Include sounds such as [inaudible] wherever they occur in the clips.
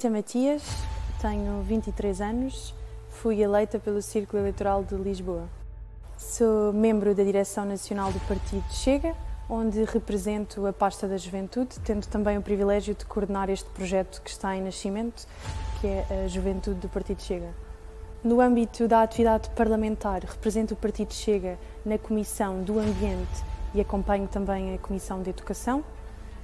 Rita Matias, tenho 23 anos, fui eleita pelo Círculo Eleitoral de Lisboa. Sou membro da direção nacional do Partido Chega, onde represento a pasta da juventude, tendo também o privilégio de coordenar este projeto que está em nascimento, que é a Juventude do Partido Chega. No âmbito da atividade parlamentar, represento o Partido Chega na Comissão do Ambiente e acompanho também a Comissão de Educação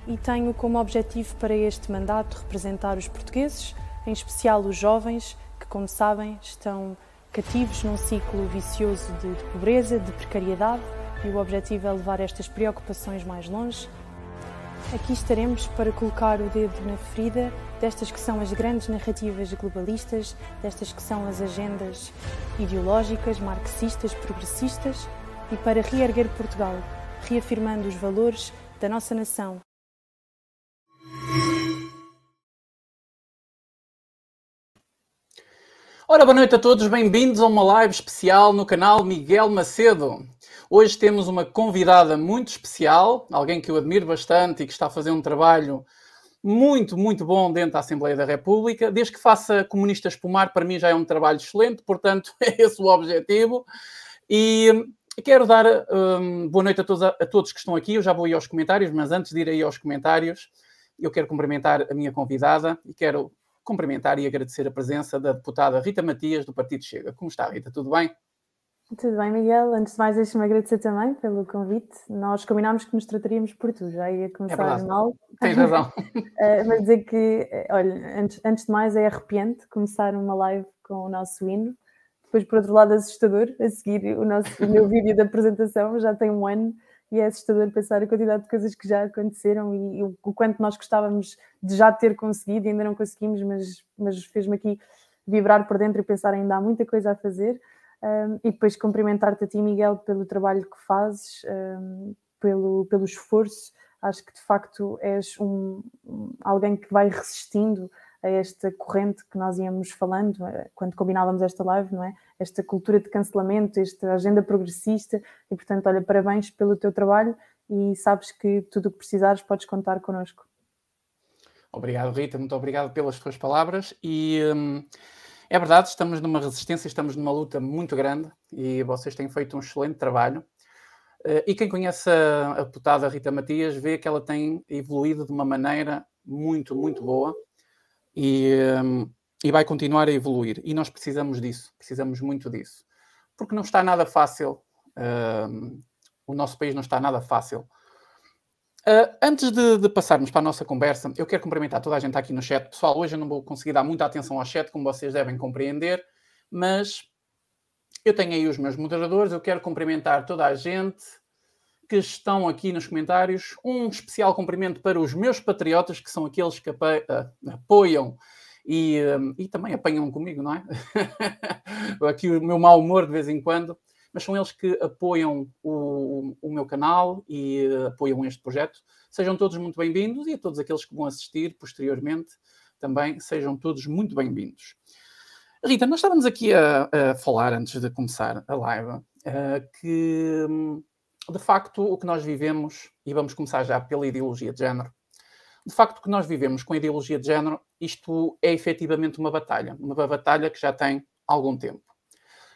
e tenho como objetivo para este mandato representar os portugueses, em especial os jovens, que, como sabem, estão cativos num ciclo vicioso de, pobreza, de precariedade, e o objetivo é levar estas preocupações mais longe. Aqui estaremos para colocar o dedo na ferida destas que são as grandes narrativas globalistas, destas que são as agendas ideológicas, marxistas, progressistas, e para reerguer Portugal, reafirmando os valores da nossa nação Ora, boa noite a todos, bem-vindos a uma live especial no canal Miguel Macedo. Hoje temos uma convidada muito especial, alguém que eu admiro bastante e que está a fazer um trabalho muito, muito bom dentro da Assembleia da República. Desde que faça comunista espumar, para mim já é um trabalho excelente, portanto, [laughs] é esse o objetivo. E quero dar um, boa noite a todos, a todos que estão aqui. Eu já vou ir aos comentários, mas antes de ir aí aos comentários, eu quero cumprimentar a minha convidada e quero cumprimentar e agradecer a presença da deputada Rita Matias, do Partido Chega. Como está, Rita? Tudo bem? Tudo bem, Miguel. Antes de mais, deixe-me agradecer também pelo convite. Nós combinámos que nos trataríamos por tu, já ia começar é mal. Tens razão. [laughs] Eh, mas dizer que, eh, olha, antes, antes de mais, é arrepiante começar uma live com o nosso hino. Depois, por outro lado, assustador, a seguir o, nosso, o meu vídeo da apresentação, já tem um ano e é assustador pensar a quantidade de coisas que já aconteceram e, e o, quanto nós gostávamos de já ter conseguido e ainda não conseguimos, mas, mas fez-me aqui vibrar por dentro e pensar ainda há muita coisa a fazer. Um, e depois cumprimentar-te a ti, Miguel, pelo trabalho que fazes, um, pelo, pelo esforço. Acho que de facto és um, alguém que vai resistindo a esta corrente que nós íamos falando eh, quando combinávamos esta live, não é? Esta cultura de cancelamento, esta agenda progressista e, portanto, olha, parabéns pelo teu trabalho e sabes que tudo o que precisares podes contar connosco. Obrigado, Rita, muito obrigado pelas tuas palavras e hum, é verdade, estamos numa resistência, estamos numa luta muito grande e vocês têm feito um excelente trabalho. Uh, e quem conhece a, a deputada Rita Matias vê que ela tem evoluído de uma maneira muito, muito boa e, um, e vai continuar a evoluir. E nós precisamos disso, precisamos muito disso. Porque não está nada fácil, um, o nosso país não está nada fácil. Uh, antes de, de, passarmos para a nossa conversa, eu quero cumprimentar toda a gente aqui no chat. Pessoal, hoje eu não vou conseguir dar muita atenção ao chat, como vocês devem compreender, mas eu tenho aí os meus moderadores. Eu quero cumprimentar toda a gente que estão aqui nos comentários. Um especial cumprimento para os meus patriotas, que são aqueles que ah, apoiam e, ah, e também apanham comigo, não é? [laughs] aqui o meu mau humor de vez em quando, mas são eles que apoiam o, o meu canal e uh, apoiam este projeto. Sejam todos muito bem-vindos e a todos aqueles que vão assistir posteriormente também sejam todos muito bem-vindos. Rita, nós estávamos aqui a, a, falar antes de começar a live que hum, de facto, o que nós vivemos, e vamos começar já pela ideologia de género, de facto, o que nós vivemos com a ideologia de género, isto é efetivamente uma batalha, uma batalha que já tem algum tempo.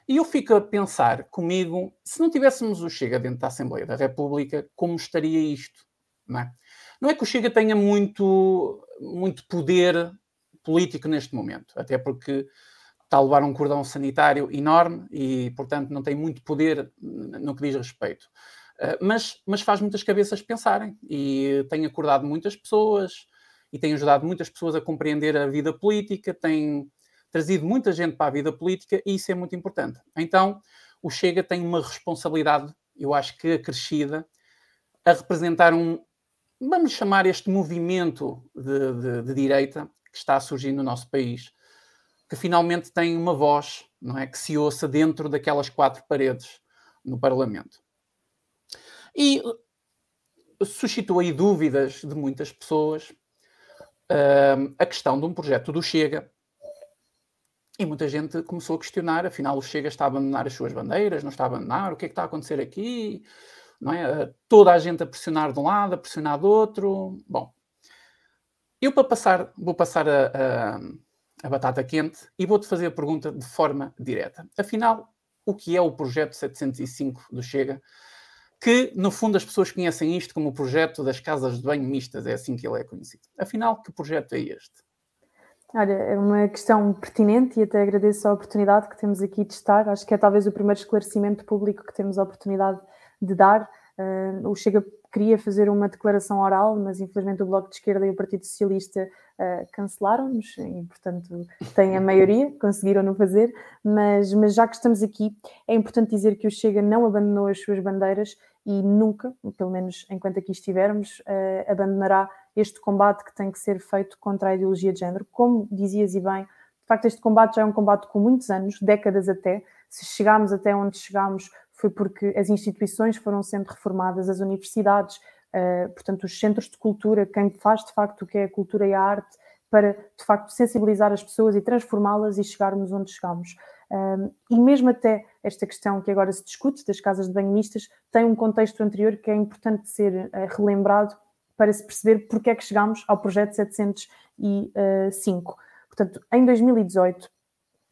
E eu fico a pensar comigo, se não tivéssemos o Chega dentro da Assembleia da República, como estaria isto? Não é, não é que o Chega tenha muito, muito poder político neste momento, até porque está a levar um cordão sanitário enorme e, portanto, não tem muito poder no que diz respeito. Eh, mas, mas faz muitas cabeças pensarem e tem acordado muitas pessoas e tem ajudado muitas pessoas a compreender a vida política, tem trazido muita gente para a vida política e isso é muito importante. Então, o Chega tem uma responsabilidade, eu acho que acrescida, a representar um, vamos chamar este movimento de, de, de direita que está a surgir no nosso país, que finalmente tem uma voz, não é, que se ouça dentro daquelas quatro paredes no Parlamento. E uh, suscitou aí dúvidas de muitas pessoas uh, a questão de um projeto do Chega. E muita gente começou a questionar, afinal o Chega está a abandonar as suas bandeiras, não está a abandonar, o que é que está a acontecer aqui? Não é? Uh, toda a gente a pressionar de um lado, a pressionar do outro. Bom, eu para passar, vou passar a, a, a batata quente e vou-te fazer a pergunta de forma direta. Afinal, o que é o projeto 705 do Chega? Que, no fundo, as pessoas conhecem isto como o projeto das casas de banho mistas, é assim que ele é conhecido. Afinal, que projeto é este? Olha, é uma questão pertinente e até agradeço a oportunidade que temos aqui de estar. Acho que é talvez o primeiro esclarecimento público que temos a oportunidade de dar. Uh, o Chega queria fazer uma declaração oral, mas infelizmente o Bloco de Esquerda e o Partido Socialista uh, cancelaram-nos e, portanto, têm a maioria, [laughs] conseguiram não fazer. Mas, mas já que estamos aqui, é importante dizer que o Chega não abandonou as suas bandeiras e nunca, pelo menos enquanto aqui estivermos, uh, abandonará este combate que tem que ser feito contra a ideologia de género. Como dizias e bem, de facto, este combate já é um combate com muitos anos, décadas até. Se chegámos até onde chegámos, foi porque as instituições foram sendo reformadas, as universidades, uh, portanto, os centros de cultura, quem faz de facto o que é a cultura e a arte, para de facto sensibilizar as pessoas e transformá-las e chegarmos onde chegamos. Um, e mesmo até esta questão que agora se discute das casas de banho mistas tem um contexto anterior que é importante ser uh, relembrado para se perceber porque é que chegámos ao projeto 705. Portanto, em 2018,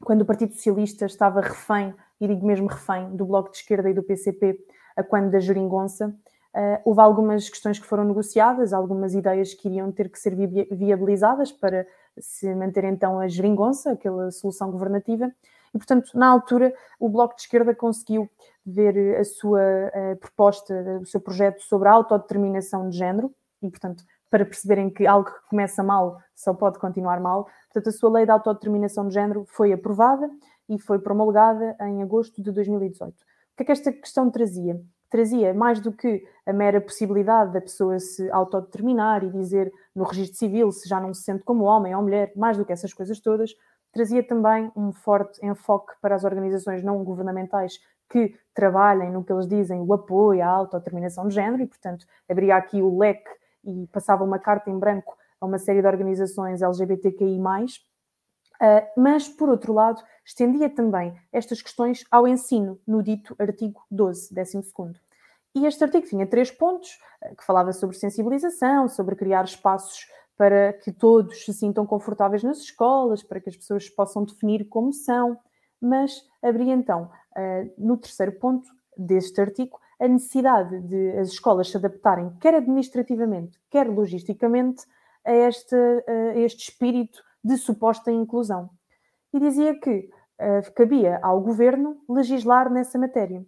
quando o Partido Socialista estava refém, e digo mesmo refém, do Bloco de Esquerda e do PCP, a quando da Jeringonça, Uh, houve algumas questões que foram negociadas, algumas ideias que iriam ter que ser vi viabilizadas para se manter então a geringonça, aquela solução governativa, e, portanto, na altura, o Bloco de Esquerda conseguiu ver a sua a proposta, o seu projeto sobre a autodeterminação de género, e, portanto, para perceberem que algo que começa mal só pode continuar mal. Portanto, a sua lei de autodeterminação de género foi aprovada e foi promulgada em agosto de 2018. O que é que esta questão trazia? Trazia mais do que a mera possibilidade da pessoa se autodeterminar e dizer no registro civil se já não se sente como homem ou mulher, mais do que essas coisas todas, trazia também um forte enfoque para as organizações não governamentais que trabalhem no que eles dizem o apoio à autodeterminação de género e, portanto, abria aqui o leque e passava uma carta em branco a uma série de organizações LGBTQI+, Uh, mas, por outro lado, estendia também estas questões ao ensino, no dito artigo 12, 12. E este artigo tinha três pontos, uh, que falava sobre sensibilização, sobre criar espaços para que todos se sintam confortáveis nas escolas, para que as pessoas possam definir como são, mas abria então, uh, no terceiro ponto deste artigo, a necessidade de as escolas se adaptarem, quer administrativamente, quer logisticamente, a este, a este espírito de suposta inclusão. E dizia que uh, cabia ao governo legislar nessa matéria.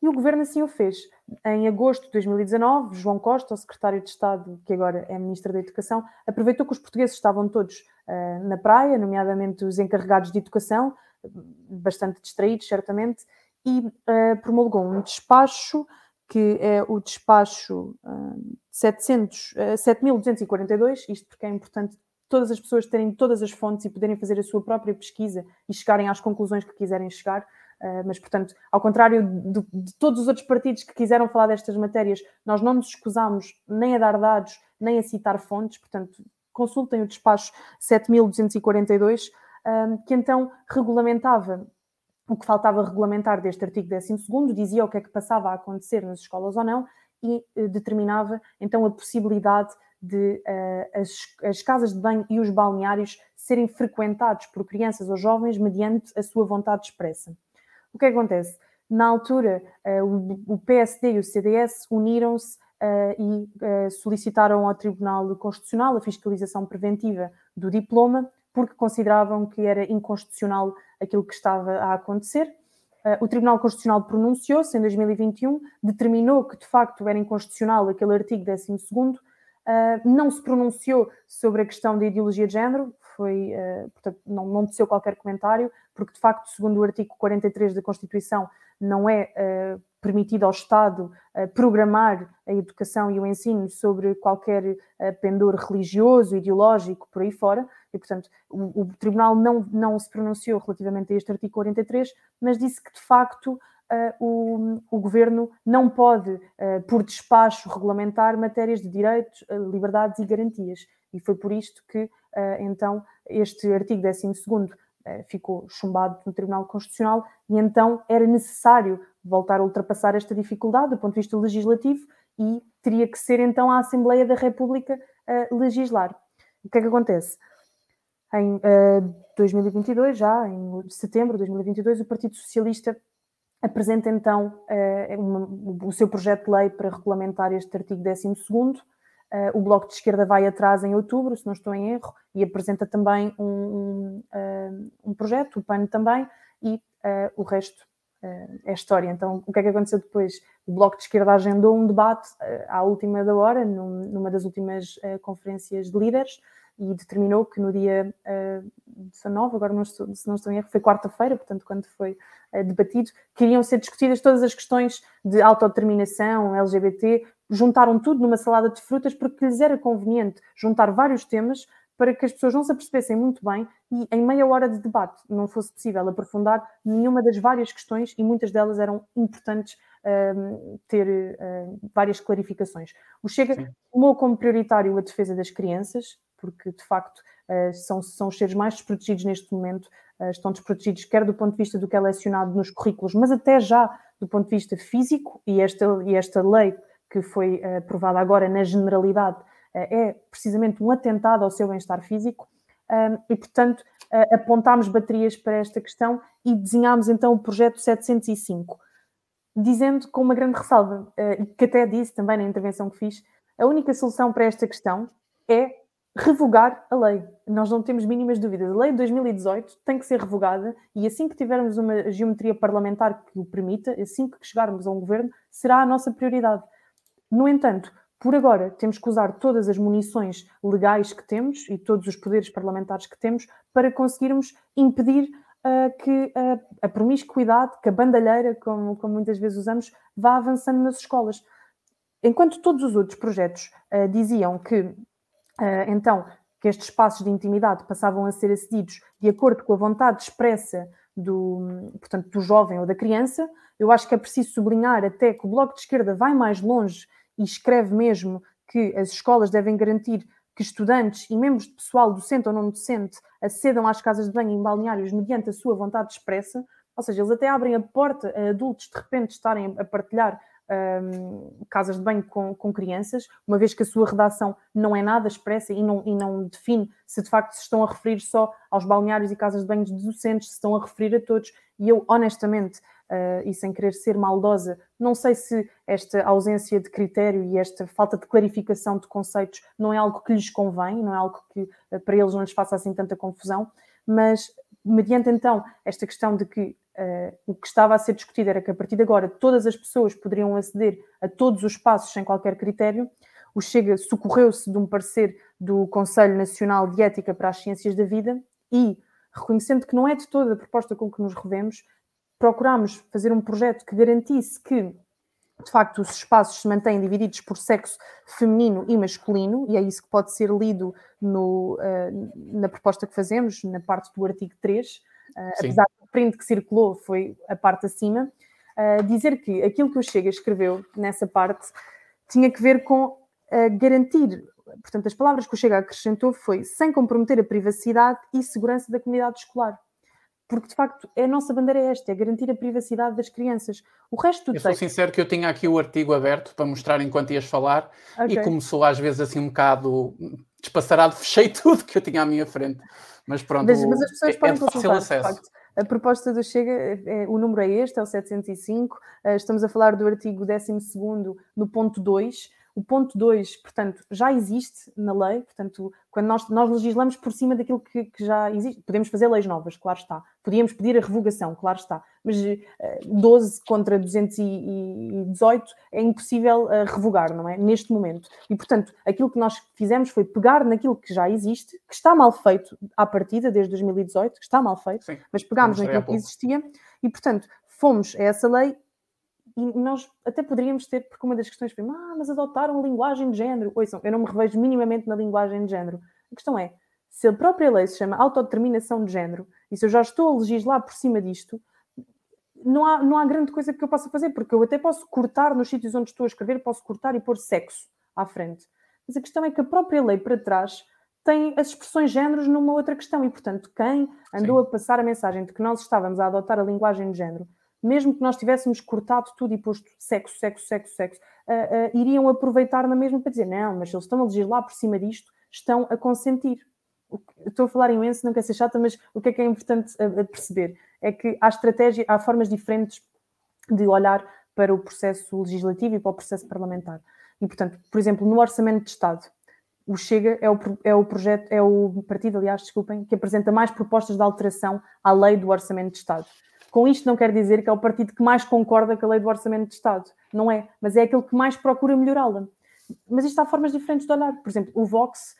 E o governo assim o fez. Em agosto de 2019, João Costa, o secretário de Estado, que agora é ministro da Educação, aproveitou que os portugueses estavam todos uh, na praia, nomeadamente os encarregados de educação, bastante distraídos, certamente, e uh, promulgou um despacho que é o despacho uh, 700, uh, 7242, isto porque é importante todas as pessoas terem todas as fontes e poderem fazer a sua própria pesquisa e chegarem às conclusões que quiserem chegar. Uh, mas, portanto, ao contrário de, de, todos os outros partidos que quiseram falar destas matérias, nós não nos escusamos nem a dar dados, nem a citar fontes, portanto, consultem o despacho 7242, uh, que então regulamentava o que faltava regulamentar deste artigo 12 dizia o que é que passava a acontecer nas escolas ou não e uh, determinava então a possibilidade de uh, as, as, casas de banho e os balneários serem frequentados por crianças ou jovens mediante a sua vontade expressa. O que acontece? Na altura, uh, o, PSD e o CDS uniram-se uh, e solicitaram ao Tribunal Constitucional a fiscalização preventiva do diploma, porque consideravam que era inconstitucional aquilo que estava a acontecer. o Tribunal Constitucional pronunciou-se em 2021, determinou que de facto era inconstitucional aquele artigo 12 Uh, não se pronunciou sobre a questão da ideologia de género, foi, uh, portanto, não, não teceu qualquer comentário, porque de facto, segundo o artigo 43 da Constituição, não é uh, permitido ao Estado programar a educação e o ensino sobre qualquer pendor religioso, ideológico, por aí fora, e portanto o, o Tribunal não, não se pronunciou relativamente a este artigo 43, mas disse que de facto o, o, governo não pode, por despacho regulamentar, matérias de direitos, liberdades e garantias. E foi por isto que, então, este artigo 12 ficou chumbado no Tribunal Constitucional e então era necessário voltar a ultrapassar esta dificuldade do ponto de vista legislativo e teria que ser então a Assembleia da República a legislar. O que é que acontece? Em uh, 2022, já em setembro de 2022, o Partido Socialista apresenta então uh, uma, o seu projeto de lei para regulamentar este artigo 12 uh, o Bloco de Esquerda vai atrás em outubro, se não estou em erro, e apresenta também um, um, uh, um projeto, o PAN também, e o resto é história. Então, o que é que aconteceu depois? O Bloco de Esquerda agendou um debate à última da hora, numa das últimas conferências de líderes, e determinou que no dia uh, 19, agora não estou, se não estou em erro, foi quarta-feira, portanto, quando foi uh, debatido, queriam ser discutidas todas as questões de autodeterminação, LGBT, juntaram tudo numa salada de frutas porque lhes era conveniente juntar vários temas para que as pessoas não se apercebessem muito bem e em meia hora de debate não fosse possível aprofundar nenhuma das várias questões e muitas delas eram importantes uh, ter uh, várias clarificações. O Chega Sim. tomou como prioritário a defesa das crianças, porque de facto uh, são, são os seres mais desprotegidos neste momento, uh, estão desprotegidos quer do ponto de vista do que é lecionado nos currículos, mas até já do ponto de vista físico, e esta, e esta lei que foi aprovada agora na generalidade é precisamente um atentado ao seu bem-estar físico, e portanto apontámos baterias para esta questão e desenhámos então o projeto 705, dizendo com uma grande ressalva, que até disse também na intervenção que fiz, a única solução para esta questão é revogar a lei. Nós não temos mínimas dúvidas. A lei de 2018 tem que ser revogada e assim que tivermos uma geometria parlamentar que o permita, assim que chegarmos a um governo, será a nossa prioridade. No entanto, por agora, temos que usar todas as munições legais que temos e todos os poderes parlamentares que temos para conseguirmos impedir uh, que uh, a promiscuidade, que a bandalheira, como, como, muitas vezes usamos, vá avançando nas escolas. Enquanto todos os outros projetos uh, diziam que Uh, então, que estes espaços de intimidade passavam a ser acedidos de acordo com a vontade expressa do, portanto, do jovem ou da criança, eu acho que é preciso sublinhar até que o Bloco de Esquerda vai mais longe e escreve mesmo que as escolas devem garantir que estudantes e membros de pessoal docente ou não docente acedam às casas de banho em balneários mediante a sua vontade expressa, ou seja, eles até abrem a porta a adultos de repente estarem a partilhar um, casas de banho com, com, crianças, uma vez que a sua redação não é nada expressa e não, e não define se de facto se estão a referir só aos balneários e casas de banho de docentes, se estão a referir a todos. E eu, honestamente, uh, e sem querer ser maldosa, não sei se esta ausência de critério e esta falta de clarificação de conceitos não é algo que lhes convém, não é algo que uh, para eles não lhes faça assim tanta confusão, mas mediante então esta questão de que Uh, o que estava a ser discutido era que a partir de agora todas as pessoas poderiam aceder a todos os espaços sem qualquer critério. O Chega socorreu-se de um parecer do Conselho Nacional de Ética para as Ciências da Vida e, reconhecendo que não é de toda a proposta com que nos revemos, procurámos fazer um projeto que garantisse que, de facto, os espaços se mantêm divididos por sexo feminino e masculino, e é isso que pode ser lido no, uh, na proposta que fazemos, na parte do artigo 3 uh, apesar do print que circulou foi a parte acima, uh, dizer que aquilo que o Chega escreveu nessa parte tinha que ver com garantir, portanto, as palavras que o Chega acrescentou foi sem comprometer a privacidade e segurança da comunidade escolar. Porque, de facto, a nossa bandeira é esta, é garantir a privacidade das crianças. O resto do Eu texto... sou sincero que eu tinha aqui o artigo aberto para mostrar enquanto ias falar okay. e começou às vezes assim um bocado despassarado, [laughs] fechei tudo que eu tinha à minha frente. Mas pronto, mas, mas as pessoas é, podem é consultar, acesso. A proposta do Chega, é, o número é este, é o 705. Eh, estamos a falar do artigo 12 no ponto 2. O ponto 2, portanto, já existe na lei, portanto, quando nós, nós legislamos por cima daquilo que, que, já existe, podemos fazer leis novas, claro está. Podíamos pedir a revogação, claro está. Mas uh, eh, 12 contra 218 é impossível uh, revogar, não é? Neste momento. E, portanto, aquilo que nós fizemos foi pegar naquilo que já existe, que está mal feito à partida, desde 2018, que está mal feito, Sim, mas pegámos naquilo que existia e, portanto, fomos a essa lei e nós até poderíamos ter, porque uma das questões foi, ah, mas adotaram linguagem de género. Ouçam, eu não me revejo minimamente na linguagem de género. A questão é, se a própria lei se chama autodeterminação de género, e se eu já estou a legislar por cima disto, não há, não há grande coisa que eu possa fazer, porque eu até posso cortar nos sítios onde estou a escrever, posso cortar e pôr sexo à frente. Mas a questão é que a própria lei para trás tem as expressões géneros numa outra questão, e portanto, quem andou Sim. a passar a mensagem de que nós estávamos a adotar a linguagem de género mesmo que nós tivéssemos cortado tudo e posto sexo, sexo, sexo, sexo, uh, uh, iriam aproveitar na mesma para dizer, não, mas eles estão a legislar por cima disto, estão a consentir. Estou a falar imenso, não quero ser chata, mas o que é que é importante perceber? É que há estratégia, há formas diferentes de olhar para o processo legislativo e para o processo parlamentar. E, portanto, por exemplo, no Orçamento de Estado, o Chega é o, é o projeto, é o partido, aliás, desculpem, que apresenta mais propostas de alteração à lei do Orçamento de Estado. Com isto não quer dizer que é o partido que mais concorda com a lei do Orçamento de Estado. Não é, mas é aquele que mais procura melhorá-la. Mas isto há formas diferentes de olhar. Por exemplo, o Vox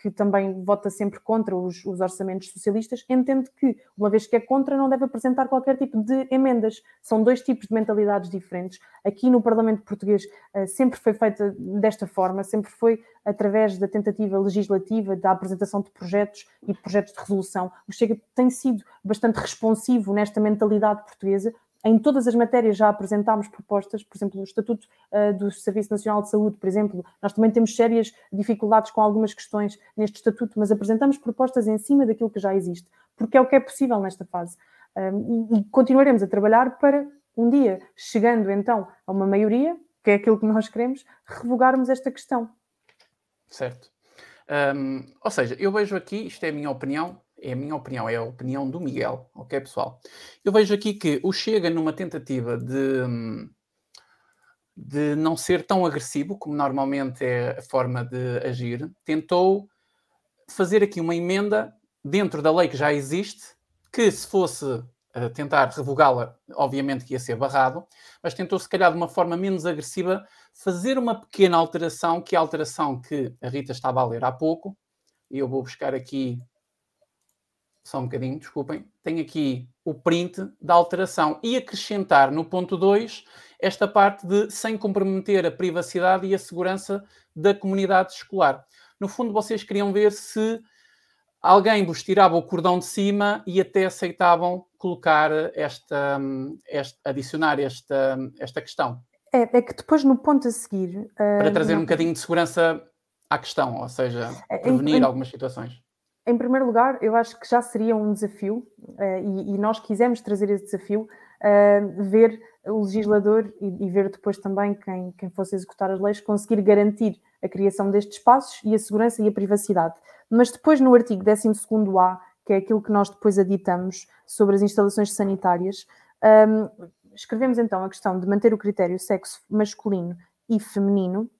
que também vota sempre contra os, os, orçamentos socialistas, entende que, uma vez que é contra, não deve apresentar qualquer tipo de emendas. São dois tipos de mentalidades diferentes. Aqui no Parlamento Português uh, sempre foi feita desta forma, sempre foi através da tentativa legislativa, da apresentação de projetos e projetos de resolução. O Chega tem sido bastante responsivo nesta mentalidade portuguesa, em todas as matérias já apresentámos propostas, por exemplo, o Estatuto uh, do Serviço Nacional de Saúde, por exemplo, nós também temos sérias dificuldades com algumas questões neste Estatuto, mas apresentamos propostas em cima daquilo que já existe, porque é o que é possível nesta fase. Um, e, continuaremos a trabalhar para um dia, chegando então a uma maioria, que é aquilo que nós queremos, revogarmos esta questão. Certo. Um, ou seja, eu vejo aqui, isto é a minha opinião, é a minha opinião, é a opinião do Miguel, ok, pessoal? Eu vejo aqui que o Chega, numa tentativa de, de não ser tão agressivo, como normalmente é a forma de agir, tentou fazer aqui uma emenda dentro da lei que já existe, que se fosse uh, tentar revogá-la, obviamente que ia ser barrado, mas tentou, se calhar, de uma forma menos agressiva, fazer uma pequena alteração, que é a alteração que a Rita estava a ler há pouco, e eu vou buscar aqui só um bocadinho, desculpem, tenho aqui o print da alteração e acrescentar no ponto 2 esta parte de sem comprometer a privacidade e a segurança da comunidade escolar. No fundo, vocês queriam ver se alguém vos tirava o cordão de cima e até aceitavam colocar esta, esta adicionar esta, esta questão. É, é que depois no ponto a seguir. Para trazer não... um bocadinho de segurança à questão, ou seja, é, prevenir em, algumas situações. Em primeiro lugar, eu acho que já seria um desafio, uh, e, nós quisemos trazer esse desafio, uh, ver o legislador e, ver depois também quem, quem fosse executar as leis conseguir garantir a criação destes espaços e a segurança e a privacidade. Mas depois, no artigo 12A, que é aquilo que nós depois aditamos sobre as instalações sanitárias, ehm, escrevemos então a questão de manter o critério sexo masculino e feminino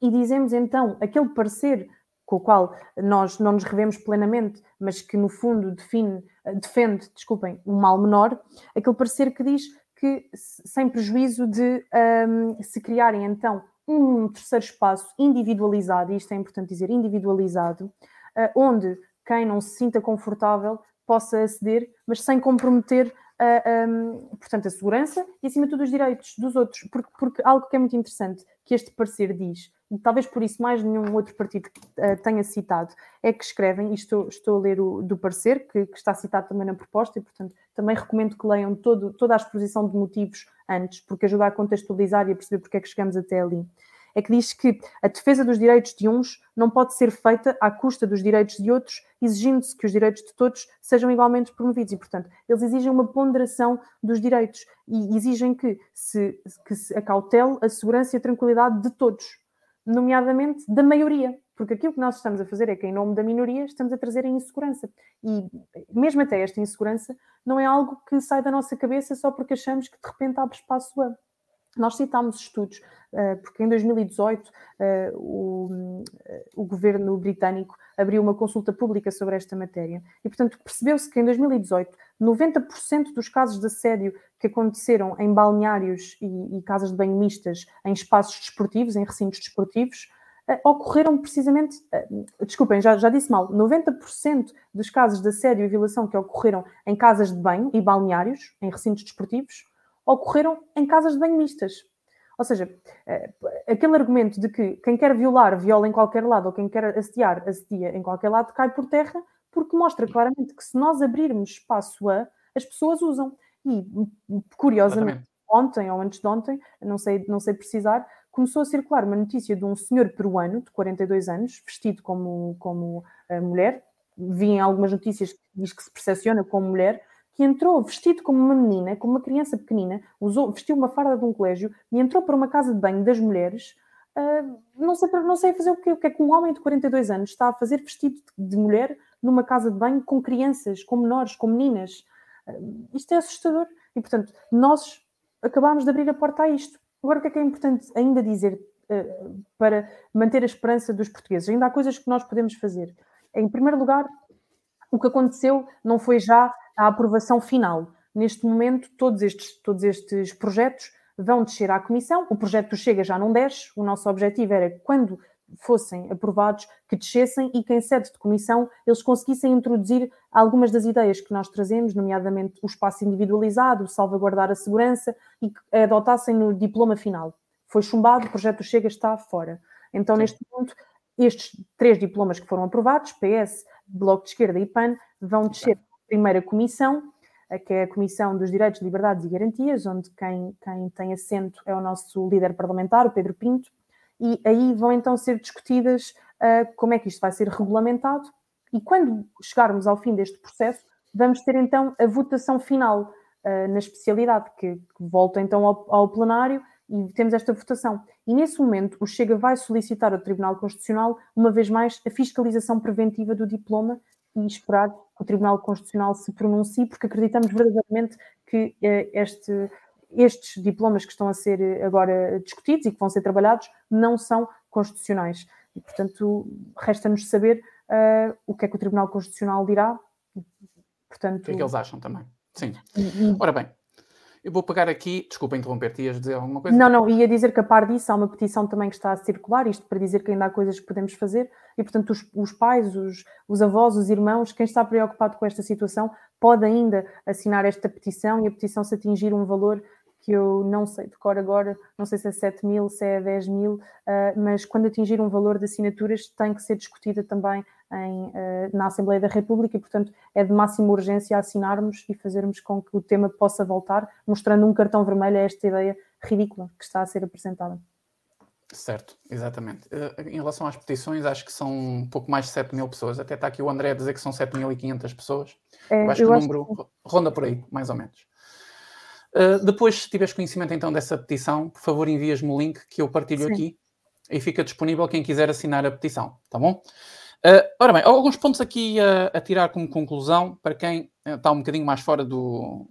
e dizemos então aquele parecer com o qual nós não nos revemos plenamente, mas que no fundo define, defende, desculpem, um mal menor, aquele parecer que diz que, sem prejuízo de um, se criarem então um terceiro espaço individualizado, e isto é importante dizer, individualizado, uh, onde quem não se sinta confortável possa aceder, mas sem comprometer uh, um, portanto, a segurança e, acima de tudo, os direitos dos outros. Porque, porque algo que é muito interessante, que este parecer diz, talvez por isso mais nenhum outro partido uh, tenha citado, é que escrevem, e estou, estou a ler o do parecer, que, que, está citado também na proposta, e portanto também recomendo que leiam todo, toda a exposição de motivos antes, porque ajuda a contextualizar e a perceber porque é que chegamos até ali. É que diz que a defesa dos direitos de uns não pode ser feita à custa dos direitos de outros, exigindo-se que os direitos de todos sejam igualmente promovidos. E, portanto, eles exigem uma ponderação dos direitos e exigem que se, que se acautele a segurança e a tranquilidade de todos nomeadamente da maioria, porque aquilo que nós estamos a fazer é que, em nome da minoria, estamos a trazer a insegurança. E mesmo até esta insegurança não é algo que sai da nossa cabeça só porque achamos que de repente abre espaço a. Nós citámos estudos, porque em 2018 eh, o, o governo britânico abriu uma consulta pública sobre esta matéria e, portanto, percebeu-se que em 2018 90% dos casos de assédio que aconteceram em balneários e, e, casas de banho mistas, em espaços desportivos, em recintos desportivos, ocorreram precisamente, desculpem, já, já disse mal, 90% dos casos de assédio e violação que ocorreram em casas de banho e balneários, em recintos desportivos, ocorreram em casas de banho mistas. Ou seja, uh, aquele argumento de que quem quer violar, viola em qualquer lado, ou quem quer assediar, assedia em qualquer lado, cai por terra, porque mostra claramente que se nós abrirmos espaço a, as pessoas usam. E, curiosamente, Exatamente. ontem ou antes de ontem, não sei, não sei precisar, começou a circular uma notícia de um senhor peruano de 42 anos, vestido como, como uh, mulher. Vi em algumas notícias que diz que se percepciona como mulher, que entrou vestido como uma menina, como uma criança pequenina, usou, vestiu uma farda de um colégio e entrou para uma casa de banho das mulheres uh, não, sei, não sei fazer o quê. O que é que um homem de 42 anos está a fazer vestido de mulher numa casa de banho com crianças, com menores, com meninas? Uh, isto é assustador. E, portanto, nós acabámos de abrir a porta a isto. Agora, o que é que é importante ainda dizer uh, para manter a esperança dos portugueses? Ainda há coisas que nós podemos fazer. Em primeiro lugar, o que aconteceu não foi já a aprovação final. Neste momento, todos estes, todos estes projetos vão descer à Comissão. O projeto do Chega já não desce. O nosso objetivo era, quando fossem aprovados, que descessem e que em sede de comissão eles conseguissem introduzir algumas das ideias que nós trazemos, nomeadamente o espaço individualizado, salvaguardar a segurança e que adotassem no diploma final. Foi chumbado, o projeto do Chega está fora. Então, Sim. neste momento, estes três diplomas que foram aprovados, PS, Bloco de Esquerda e PAN, vão descer à primeira comissão, que é a Comissão dos Direitos, Liberdades e Garantias, onde quem, quem tem assento é o nosso líder parlamentar, o Pedro Pinto, e aí vão então ser discutidas uh, como é que isto vai ser regulamentado, e quando chegarmos ao fim deste processo, vamos ter então a votação final uh, na especialidade, que, que, volta então ao, ao plenário e temos esta votação. E nesse momento, o Chega vai solicitar ao Tribunal Constitucional, uma vez mais, a fiscalização preventiva do diploma e esperar que o Tribunal Constitucional se pronuncie, porque acreditamos verdadeiramente que eh, este, estes diplomas que estão a ser eh, agora discutidos e que vão ser trabalhados não são constitucionais. E, portanto, resta-nos saber uh, o que é que o Tribunal Constitucional dirá. Portanto, o que é que eles acham também. Sim. Ora bem, eu vou pegar aqui, desculpa interromper-te, ias dizer alguma coisa? Não, não, ia dizer que a par disso há uma petição também que está a circular, isto para dizer que ainda há coisas que podemos fazer, e portanto os, os pais, os, os avós, os irmãos, quem está preocupado com esta situação, pode ainda assinar esta petição e a petição se atingir um valor que eu não sei de cor agora, não sei se é 7 mil, se é 10 mil, uh, mas quando atingir um valor de assinaturas tem que ser discutida também em, uh, na Assembleia da República e, portanto, é de máxima urgência assinarmos e fazermos com que o tema possa voltar, mostrando um cartão vermelho a esta ideia ridícula que está a ser apresentada. Certo, exatamente. Uh, em relação às petições, acho que são um pouco mais de 7 mil pessoas. Até está aqui o André a dizer que são 7.500 pessoas. É, eu acho eu que o número que... ronda por aí, mais ou menos. Uh, depois, se tiveres conhecimento então dessa petição, por favor envias-me o link que eu partilho Sim. aqui e fica disponível quem quiser assinar a petição, tá bom? Uh, ora bem, alguns pontos aqui a, a, tirar como conclusão para quem está um bocadinho mais fora do,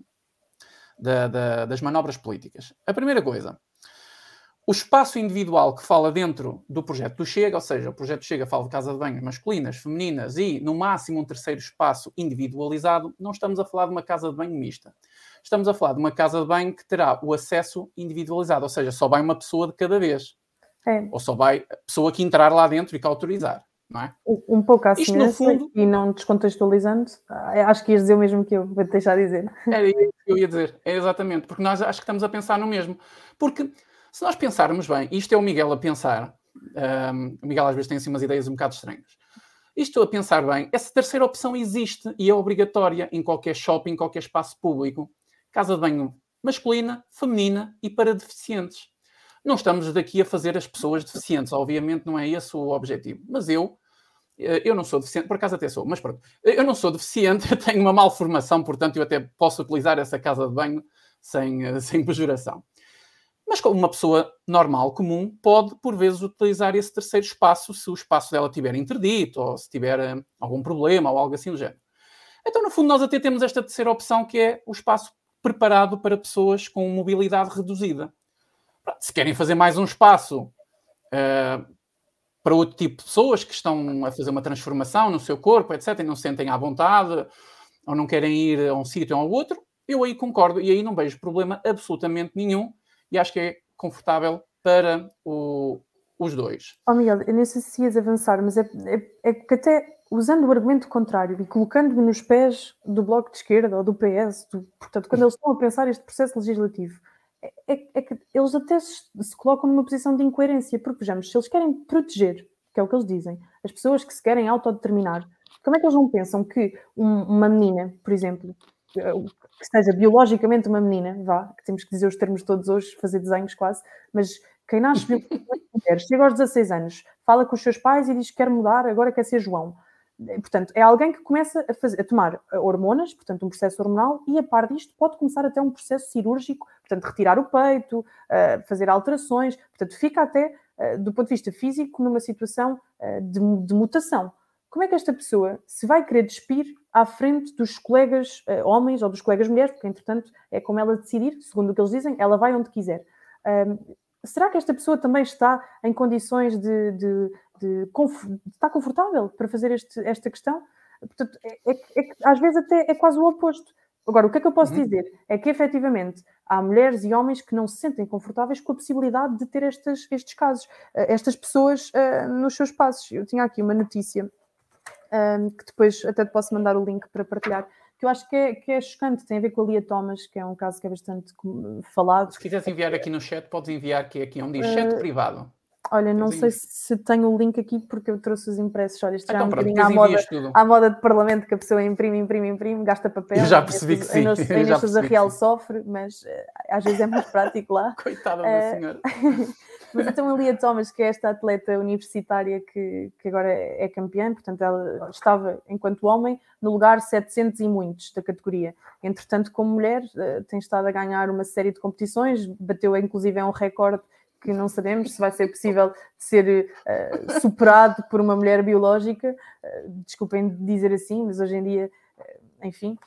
da, da, das manobras políticas. A primeira coisa, o espaço individual que fala dentro do projeto do Chega, ou seja, o projeto Chega fala de casa de banho masculinas, femininas e, no máximo, um terceiro espaço individualizado, não estamos a falar de uma casa de banho mista estamos a falar de uma casa de banho que terá o acesso individualizado, ou seja, só vai uma pessoa de cada vez. É. Ou só vai a pessoa que entrar lá dentro e que autorizar, não é? Um pouco assim, Isto, no fundo... e não descontextualizando, acho que ias dizer o mesmo que eu, vou-te deixar dizer. Era isso que eu ia dizer, é exatamente, porque nós acho que estamos a pensar no mesmo. Porque se nós pensarmos bem, isto é o Miguel a pensar, um, o Miguel às vezes tem assim umas ideias um bocado estranhas. Isto a pensar bem, essa terceira opção existe e é obrigatória em qualquer shopping, em qualquer espaço público casa de banho masculina, feminina e para deficientes. Não estamos daqui a fazer as pessoas deficientes, obviamente não é esse o objetivo. Mas eu, eh, eu não sou deficiente, por acaso até sou, mas pronto, eu não sou deficiente, [laughs] tenho uma malformação, portanto eu até posso utilizar essa casa de banho sem, eh, [laughs] sem pejoração. Mas uma pessoa normal, comum, pode por vezes utilizar esse terceiro espaço se o espaço dela estiver interdito ou se tiver eh, algum problema ou algo assim do género. Então, no fundo, nós até temos esta terceira opção que é o espaço preparado para pessoas com mobilidade reduzida. Se querem fazer mais um espaço uh, para outro tipo de pessoas que estão a fazer uma transformação no seu corpo, etc., e não se sentem à vontade, ou não querem ir a um sítio ou ao outro, eu aí concordo e aí não vejo problema absolutamente nenhum e acho que é confortável para o, os dois. Oh Miguel, eu nem sei se ias avançar, mas é, é, é que até usando o argumento contrário e colocando-me nos pés do Bloco de Esquerda ou do PS, do, portanto, quando eles estão a pensar este processo legislativo, é, é, que eles até se, se, colocam numa posição de incoerência, porque vejamos, se eles querem proteger, que é o que eles dizem, as pessoas que se querem autodeterminar, como é que eles não pensam que um, uma menina, por exemplo, que seja biologicamente uma menina, vá, que temos que dizer os termos todos hoje, fazer desenhos quase, mas quem nasce biologicamente mulher, chega aos 16 anos, fala com os seus pais e diz que quer mudar, agora quer ser João Portanto, é alguém que começa a, fazer, a tomar hormonas, portanto, um processo hormonal, e a par disto pode começar até um processo cirúrgico, portanto, retirar o peito, uh, fazer alterações, portanto, fica até, do ponto de vista físico, numa situação de, de, mutação. Como é que esta pessoa se vai querer despir à frente dos colegas homens ou dos colegas mulheres, porque, entretanto, é como ela decidir, segundo o que eles dizem, ela vai onde quiser será que esta pessoa também está em condições de, de, de, de estar confortável para fazer este, esta questão? Portanto, é, é, é, às vezes até é quase o oposto. Agora, o que é que eu posso uhum. dizer? É que efetivamente há mulheres e homens que não se sentem confortáveis com a possibilidade de ter estes, estes casos, eh, estas pessoas uh, nos seus passos. Eu tinha aqui uma notícia um, que depois até te posso mandar o link para partilhar, que eu acho que é, que é chocante, tem a ver com a Lia Thomas, que é um caso que é bastante falado. Se quiseres enviar aqui no chat, podes enviar que aqui onde diz chat uh, privado. Olha, não sei se tenho o link aqui porque eu trouxe os impressos. Olha, isto já então, é um bocadinho à moda, à moda de parlamento que a pessoa imprime, imprime, imprime, gasta papel. Eu já [laughs] percebi que sim. A Inês a Real sofre, mas uh, às vezes é mais prático lá. [laughs] Coitada da uh, senhora. [laughs] Mas então a Lia Thomas, que é esta atleta universitária que, que agora é, é campeã, portanto ela estava, enquanto homem, no lugar 700 e muitos da categoria. Entretanto, como mulher, uh, tem estado a ganhar uma série de competições, bateu inclusive é um recorde que não sabemos se vai ser possível ser uh, superado por uma mulher biológica, uh, desculpem dizer assim, mas hoje em dia, enfim,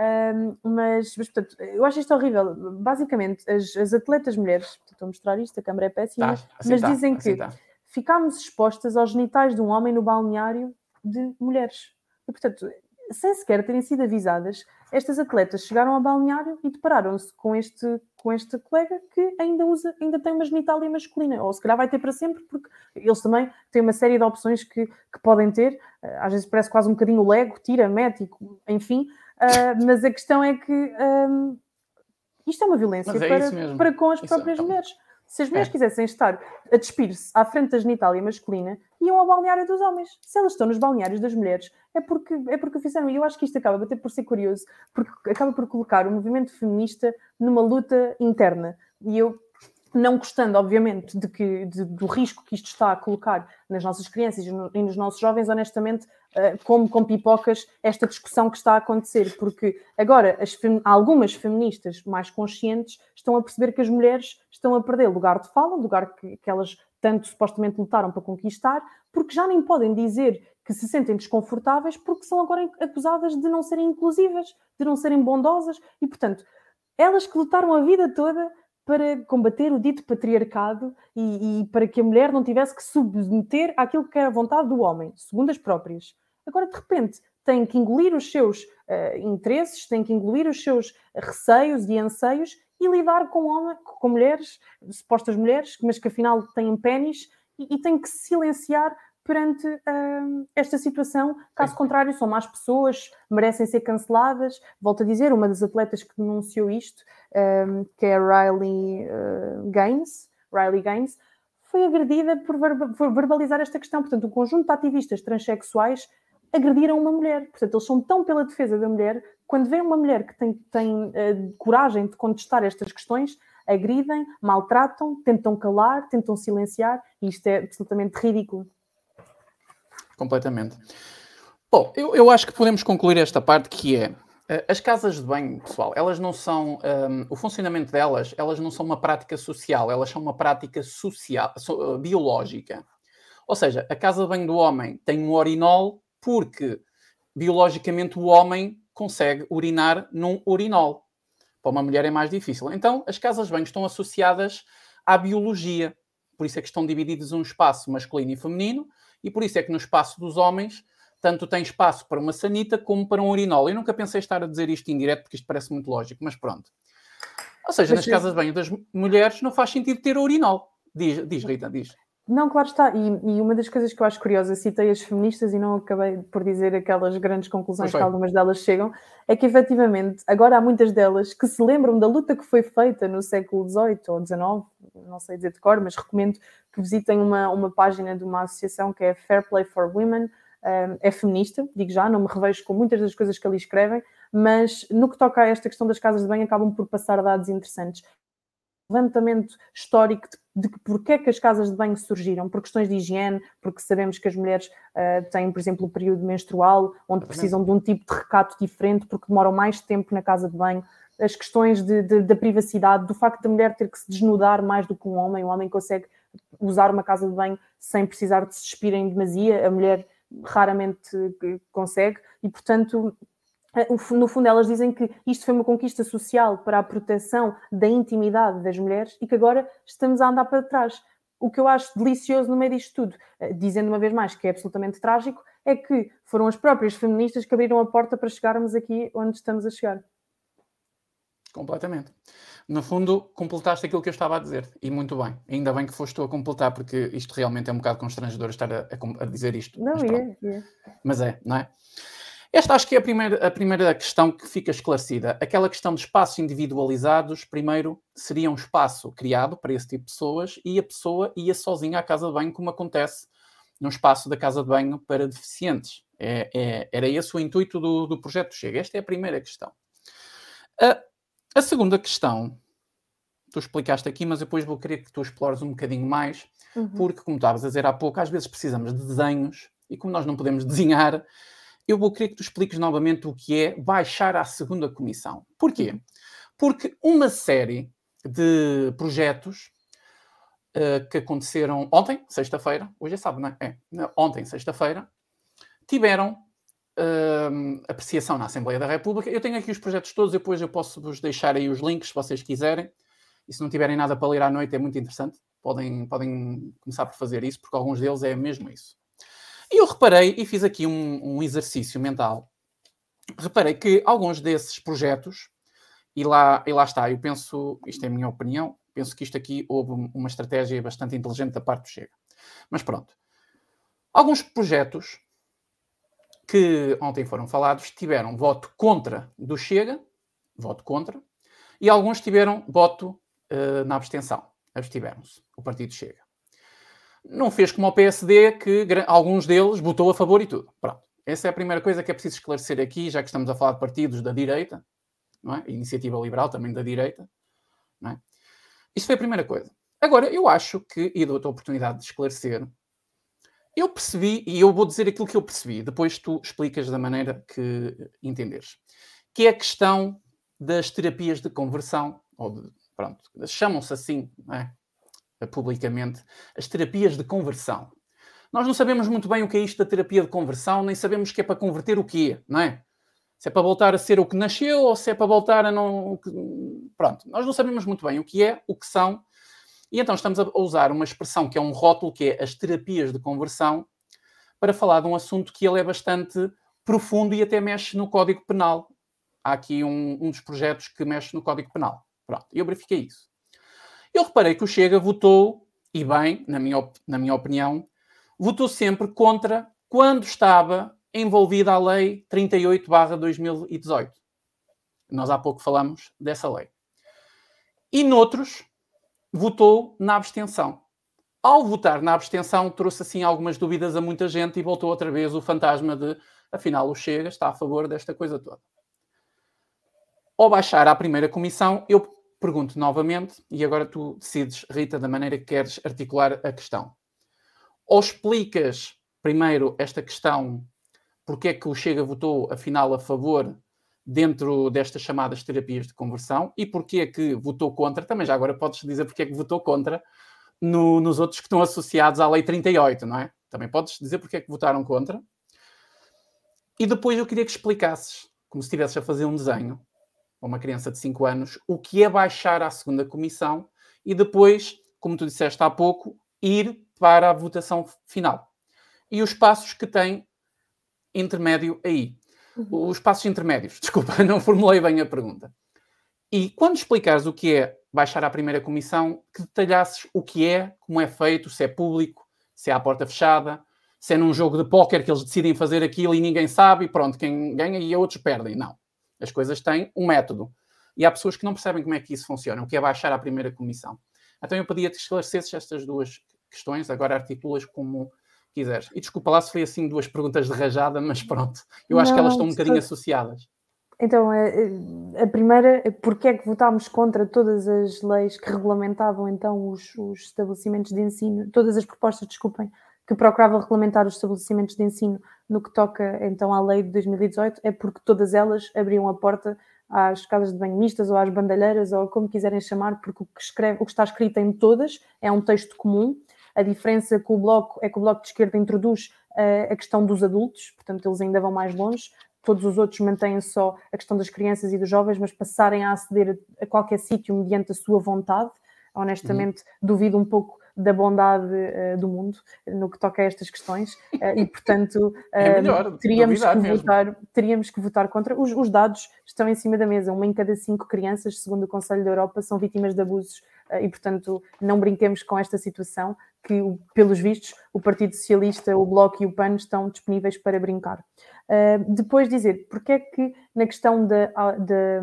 um, mas, mas, portanto, eu acho isto horrível. Basicamente, as, as atletas mulheres, estou a mostrar isto, a câmara é péssima, tá, assim mas tá, dizem assim que tá. ficámos expostas aos genitais de um homem no balneário de mulheres. E, portanto, sem sequer terem sido avisadas, estas atletas chegaram ao balneário e depararam-se com este, com este colega que ainda usa, ainda tem uma genitália masculina, ou se calhar vai ter para sempre, porque eles também têm uma série de opções que, que podem ter, às vezes parece quase um bocadinho lego, tira, médico, enfim, Uh, mas a questão é que um, isto é uma violência é para, para com as próprias mulheres. Se as mulheres é. quisessem estar a despir-se à frente da genitália masculina, iam ao balneário dos homens. Se elas estão nos balneários das mulheres, é porque, é porque o fizeram. E eu acho que isto acaba até por ser curioso, porque acaba por colocar o movimento feminista numa luta interna. E eu não gostando, obviamente, de que, de, do risco que isto está a colocar nas nossas crianças e, no, e nos nossos jovens, honestamente, como com pipocas esta discussão que está a acontecer, porque agora as algumas feministas mais conscientes estão a perceber que as mulheres estão a perder lugar de fala, lugar que, que elas tanto supostamente lutaram para conquistar, porque já nem podem dizer que se sentem desconfortáveis porque são agora acusadas de não serem inclusivas, de não serem bondosas e, portanto, elas que lutaram a vida toda para combater o dito patriarcado e, e, para que a mulher não tivesse que submeter àquilo que era a vontade do homem, segundo as próprias. Agora, de repente, tem que engolir os seus uh, interesses, tem que engolir os seus receios e anseios e lidar com, homem, com mulheres, supostas mulheres, mas que afinal têm pênis, e, e tem que silenciar perante uh, esta situação. Caso contrário, são más pessoas, merecem ser canceladas. Volto a dizer, uma das atletas que denunciou isto, um, que é a Riley uh, Gaines, Riley Gaines, foi agredida por, por, verbalizar esta questão. Portanto, um conjunto de ativistas transexuais agrediram uma mulher. Portanto, eles são tão pela defesa da mulher, quando vê uma mulher que tem, tem uh, coragem de contestar estas questões, agridem, maltratam, tentam calar, tentam silenciar, e isto é absolutamente ridículo completamente. Bom, eu, eu acho que podemos concluir esta parte que é eh, as casas de banho, pessoal, elas não são um, ehm, o funcionamento delas, elas não são uma prática social, elas são uma prática social, so, uh, biológica. Ou seja, a casa de banho do homem tem um urinol porque biologicamente o homem consegue urinar num urinol. Para uma mulher é mais difícil. Então, as casas de banho estão associadas à biologia. Por isso é que estão divididos um espaço masculino e feminino e por isso é que no espaço dos homens tanto tem espaço para uma sanita como para um urinol. Eu nunca pensei estar a dizer isto em direto porque isto parece muito lógico, mas pronto. Ou seja, mas nas casas de banho das mulheres não faz sentido ter urinol. Diz, diz Rita, diz. Não, claro está. E, e, uma das coisas que eu acho curiosa, citei as feministas e não acabei por dizer aquelas grandes conclusões que algumas delas chegam, é que efetivamente agora há muitas delas que se lembram da luta que foi feita no século XVIII ou XIX, não sei dizer de cor, mas recomendo que visitem uma, uma página de uma associação que é Fair Play for Women, é feminista, digo já, não me revejo com muitas das coisas que ali escrevem, mas no que toca a esta questão das casas de banho acabam por passar dados interessantes. Levantamento histórico de de que porque é que as casas de banho surgiram, por questões de higiene, porque sabemos que as mulheres uh, têm, por exemplo, o período menstrual, onde precisam de um tipo de recato diferente, porque demoram mais tempo na casa de banho, as questões de, de, da privacidade, do facto da mulher ter que se desnudar mais do que um homem, o homem consegue usar uma casa de banho sem precisar de se despir em demasia, a mulher raramente consegue, e portanto eh, no fundo, elas dizem que isto foi uma conquista social para a proteção da intimidade das mulheres e que agora estamos a andar para trás. O que eu acho delicioso no meio disto tudo, eh, dizendo uma vez mais que é absolutamente trágico, é que foram as próprias feministas que abriram a porta para chegarmos aqui onde estamos a chegar. Completamente. No fundo, completaste aquilo que eu estava a dizer, e muito bem. Ainda bem que foste tu a completar, porque isto realmente é um bocado constrangedor estar a, a, a dizer isto. Não, mas, é, é. mas é, não é? Esta acho que é a primeira, a primeira questão que fica esclarecida. Aquela questão de espaços individualizados, primeiro, seria um espaço criado para esse tipo de pessoas e a pessoa ia sozinha à casa de banho, como acontece no espaço da casa de banho para deficientes. É, é, era esse o intuito do, do projeto Chega. Esta é a primeira questão. A, a segunda questão, tu explicaste aqui, mas depois vou querer que tu explores um bocadinho mais, uhum. porque, como estavas a dizer há pouco, às vezes precisamos de desenhos e como nós não podemos [laughs] desenhar, eu vou querer que tu expliques novamente o que é baixar à segunda comissão. Porquê? Porque uma série de projetos uh, que aconteceram ontem, sexta-feira, hoje é sábado, não é? é ontem, sexta-feira, tiveram uh, apreciação na Assembleia da República. Eu tenho aqui os projetos todos, depois eu posso vos deixar aí os links se vocês quiserem. E se não tiverem nada para ler à noite, é muito interessante. Podem, podem começar por fazer isso, porque alguns deles é mesmo isso. E eu reparei e fiz aqui um, um exercício mental. Reparei que alguns desses projetos, e lá, e lá está, eu penso, isto é a minha opinião, penso que isto aqui houve uma estratégia bastante inteligente da parte do Chega. Mas pronto. Alguns projetos que ontem foram falados tiveram voto contra do Chega, voto contra, e alguns tiveram voto uh, na abstenção. Abstiveram-se. O partido Chega não fez como o PSD, que alguns deles votou a favor e tudo. Pronto. Essa é a primeira coisa que é preciso esclarecer aqui, já que estamos a falar de partidos da direita, não é? Iniciativa Liberal também da direita, não é? Isso foi a primeira coisa. Agora, eu acho que, e dou-te a oportunidade de esclarecer, eu percebi, e eu vou dizer aquilo que eu percebi, depois tu explicas da maneira que entenderes, que é a questão das terapias de conversão, ou de, pronto, chamam-se assim, é? Publicamente, as terapias de conversão. Nós não sabemos muito bem o que é isto da terapia de conversão, nem sabemos que é para converter o quê, não é? Se é para voltar a ser o que nasceu ou se é para voltar a não. Pronto, nós não sabemos muito bem o que é, o que são, e então estamos a usar uma expressão que é um rótulo, que é as terapias de conversão, para falar de um assunto que ele é bastante profundo e até mexe no Código Penal. Há aqui um, um dos projetos que mexe no Código Penal. Pronto, eu verifiquei isso. Eu reparei que o Chega votou, e bem, na minha, na minha opinião, votou sempre contra quando estava envolvida a Lei 38-2018. Nós há pouco falamos dessa lei. E noutros, votou na abstenção. Ao votar na abstenção, trouxe assim algumas dúvidas a muita gente e voltou outra vez o fantasma de, afinal, o Chega está a favor desta coisa toda. Ao baixar à primeira comissão, eu pergunto novamente, e agora tu decides, Rita, da maneira que queres articular a questão. Ou explicas primeiro esta questão, porque é que o Chega votou, afinal, a favor dentro destas chamadas terapias de conversão e porque é que votou contra, também já agora podes dizer porque é que votou contra no, nos outros que estão associados à Lei 38, não é? Também podes dizer porque é que votaram contra. E depois eu queria que explicasses, como se estivesse a fazer um desenho, a uma criança de 5 anos, o que é baixar à segunda comissão e depois, como tu disseste há pouco, ir para a votação final. E os passos que tem intermédio aí. Uhum. Os passos intermédios, [laughs] desculpa, não formulei bem a pergunta. E quando explicares o que é baixar à primeira comissão, que detalhasses o que é, como é feito, se é público, se é à porta fechada, se é num jogo de póquer que eles decidem fazer aquilo e ninguém sabe, e pronto, quem ganha e outros perdem. Não. As coisas têm um método. E há pessoas que não percebem como é que isso funciona, o que é baixar à primeira comissão. Então eu pedia-te que esclarecesses estas duas questões, agora articulas como quiseres. E desculpa lá se foi assim duas perguntas de rajada, mas pronto, eu acho não, que elas estão um bocadinho associadas. Então, a, a primeira, porque é que votámos contra todas as leis que regulamentavam então os, os estabelecimentos de ensino, todas as propostas, desculpem, que procuravam regulamentar os estabelecimentos de ensino no que toca então à lei de 2018, é porque todas elas abriam a porta às casas de banho mistas ou às bandalheiras ou como quiserem chamar, porque o que, escreve, o que está escrito em todas é um texto comum. A diferença com o Bloco é que o Bloco de Esquerda introduz uh, a questão dos adultos, portanto eles ainda vão mais longe. Todos os outros mantêm só a questão das crianças e dos jovens, mas passarem a aceder a, a qualquer sítio mediante a sua vontade. Honestamente, uhum. duvido um pouco da bondade uh, do mundo no que toca a estas questões uh, e portanto [laughs] é melhor, teríamos que votar teríamos que votar contra. Os, os, dados estão em cima da mesa uma em cada cinco crianças segundo o Conselho da Europa são vítimas de abusos e portanto não brinquemos com esta situação que pelos vistos o Partido Socialista o Bloco e o PAN estão disponíveis para brincar. Depois dizer porque é que na questão da, da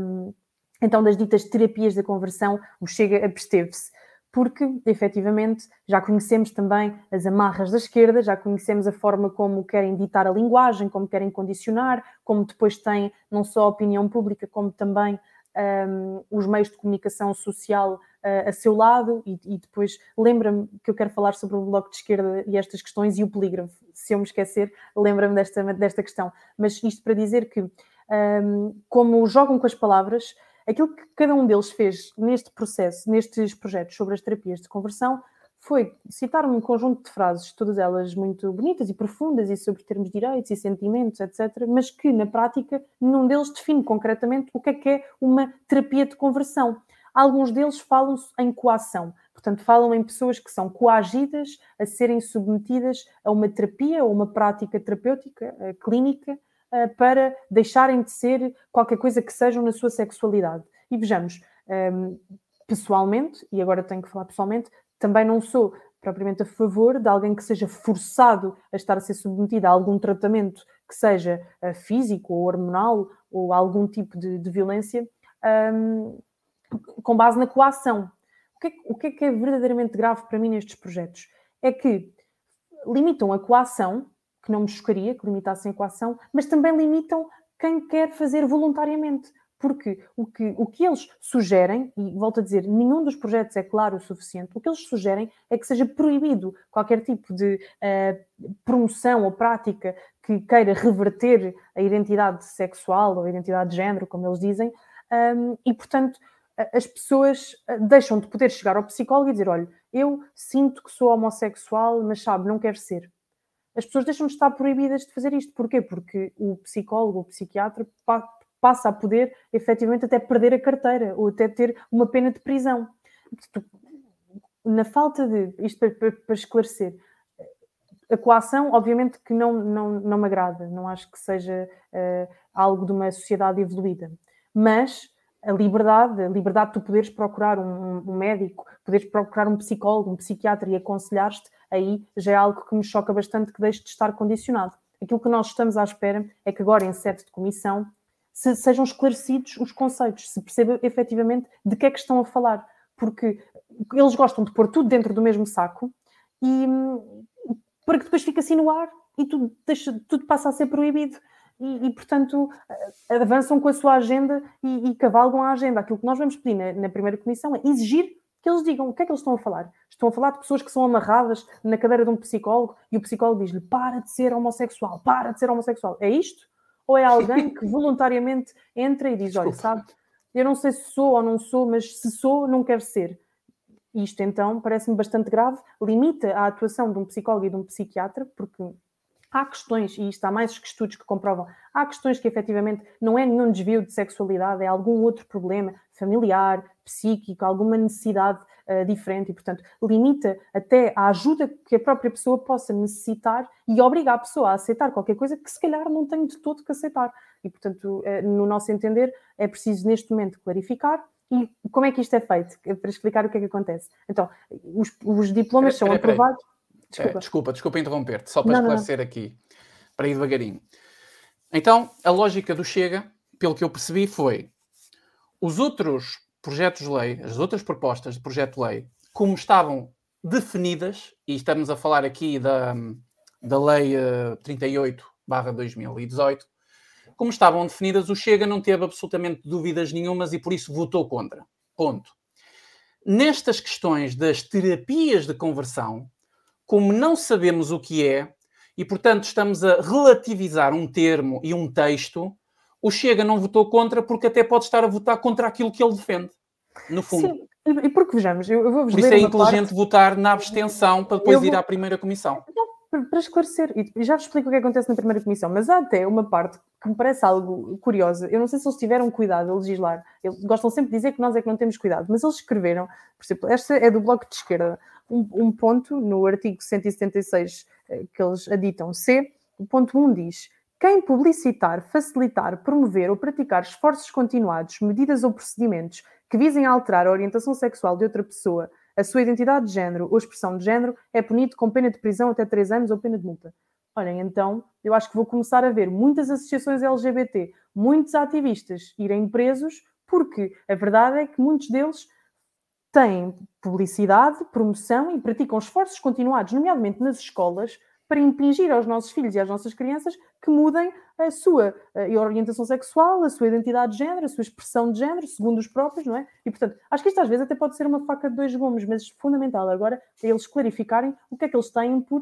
então das ditas terapias da conversão o Chega absteve-se porque efetivamente já conhecemos também as amarras da esquerda, já conhecemos a forma como querem ditar a linguagem, como querem condicionar, como depois têm não só a opinião pública, como também um, os meios de comunicação social uh, a seu lado. E, e depois lembra-me que eu quero falar sobre o Bloco de Esquerda e estas questões e o polígrafo. Se eu me esquecer, lembra-me desta, desta questão. Mas isto para dizer que, um, como jogam com as palavras, Aquilo que cada um deles fez neste processo, nestes projetos sobre as terapias de conversão, foi citar um conjunto de frases, todas elas muito bonitas e profundas, e sobre termos de direitos e sentimentos, etc., mas que, na prática, nenhum deles define concretamente o que é que é uma terapia de conversão. Alguns deles falam em coação, portanto, falam em pessoas que são coagidas a serem submetidas a uma terapia ou uma prática terapêutica uh, clínica uh, para deixarem de ser qualquer coisa que sejam na sua sexualidade. E vejamos, um, ehm, pessoalmente, e agora tenho que falar pessoalmente, também não sou propriamente a favor de alguém que seja forçado a estar a ser submetido a algum tratamento que seja uh, físico ou hormonal ou algum tipo de, de violência um, ehm, com base na coação. O que, é, o que é que é verdadeiramente grave para mim nestes projetos? É que limitam a coação que não me chocaria que limitassem a coação, mas também limitam quem quer fazer voluntariamente. Porque o que, o que eles sugerem, e volto a dizer, nenhum dos projetos é claro o suficiente, o que eles sugerem é que seja proibido qualquer tipo de uh, promoção ou prática que queira reverter a identidade sexual ou a identidade de género, como eles dizem, um, e portanto as pessoas eh, deixam de poder chegar ao psicólogo e dizer: olha, eu sinto que sou homossexual, mas sabe, não quero ser as pessoas deixam de estar proibidas de fazer isto. Porquê? Porque o psicólogo, o psiquiatra, passa a poder efetivamente até perder a carteira ou até ter uma pena de prisão. Na falta de. Isto para, para esclarecer. A coação, obviamente, que não, não, não me agrada, não acho que seja uh, algo de uma sociedade evoluída. Mas a liberdade, a liberdade de tu poderes procurar um, um médico, poderes procurar um psicólogo, um psiquiatra e aconselhar-te, aí já é algo que me choca bastante que deixe de estar condicionado. Aquilo que nós estamos à espera é que agora, em sede de comissão, se, sejam esclarecidos os conceitos, se perceba efetivamente de que é que estão a falar, porque eles gostam de pôr tudo dentro do mesmo saco e para que depois fique assim no ar e tudo, deixa, tudo passa a ser proibido e, e, portanto, avançam com a sua agenda e, e, cavalgam a agenda. Aquilo que nós vamos pedir na, na, primeira comissão é exigir que eles digam o que é que eles estão a falar. Estão a falar de pessoas que são amarradas na cadeira de um psicólogo e o psicólogo diz-lhe para de ser homossexual, para de ser homossexual. É isto? Ou é alguém [laughs] que voluntariamente entra e diz: Olha, sabe, eu não sei se sou ou não sou, mas se sou, não quero ser. Isto então parece-me bastante grave, limita a atuação de um psicólogo e de um psiquiatra, porque há questões, e isto há mais estudos que comprovam, há questões que efetivamente não é nenhum desvio de sexualidade, é algum outro problema familiar, psíquico, alguma necessidade uh, diferente e, portanto, limita até a ajuda que a própria pessoa possa necessitar e obriga a pessoa a aceitar qualquer coisa que se calhar não tem de todo que aceitar. E, portanto, uh, no nosso entender, é preciso neste momento clarificar e como é que isto é feito? Para explicar o que é que acontece. Então, os, os diplomas são aprovados. Desculpa, é, desculpa, desculpa interromper-te, só para não, esclarecer não. aqui, para ir devagarinho. Então, a lógica do Chega, pelo que eu percebi, foi os outros projetos de lei, as outras propostas de projeto de lei, como estavam definidas, e estamos a falar aqui da, da Lei uh, 38 2018, como estavam definidas, o Chega não teve absolutamente dúvidas nenhumas e por isso votou contra. Ponto. Nestas questões das terapias de conversão, como não sabemos o que é, e portanto estamos a relativizar um termo e um texto, o Chega não votou contra porque até pode estar a votar contra aquilo que ele defende, no fundo. Sim. E porque vejamos, eu, vou-vos Por isso é inteligente parte... votar na abstenção para depois vou... ir à primeira comissão. Para esclarecer, e já vos explico o que acontece na primeira comissão, mas há até uma parte que me parece algo curiosa. Eu não sei se eles tiveram cuidado a legislar. Eles gostam sempre de dizer que nós é que não temos cuidado, mas eles escreveram, por exemplo, esta é do Bloco de Esquerda, um, um ponto no artigo 176 eh, que eles aditam C, o ponto 1 diz quem publicitar, facilitar, promover ou praticar esforços continuados, medidas ou procedimentos que visem alterar a orientação sexual de outra pessoa, a sua identidade de género ou expressão de género, é punido com pena de prisão até 3 anos ou pena de multa. Olhem, então, eu acho que vou começar a ver muitas associações LGBT, muitos ativistas irem presos, porque a verdade é que muitos deles têm publicidade, promoção e praticam esforços continuados, nomeadamente nas escolas, para impingir aos nossos filhos e às nossas crianças que mudem a sua a orientação sexual, a sua identidade de género, a sua expressão de género, segundo os próprios, não é? E, portanto, acho que isto às vezes até pode ser uma faca de dois gumes, mas fundamental agora é eles clarificarem o que é que eles têm por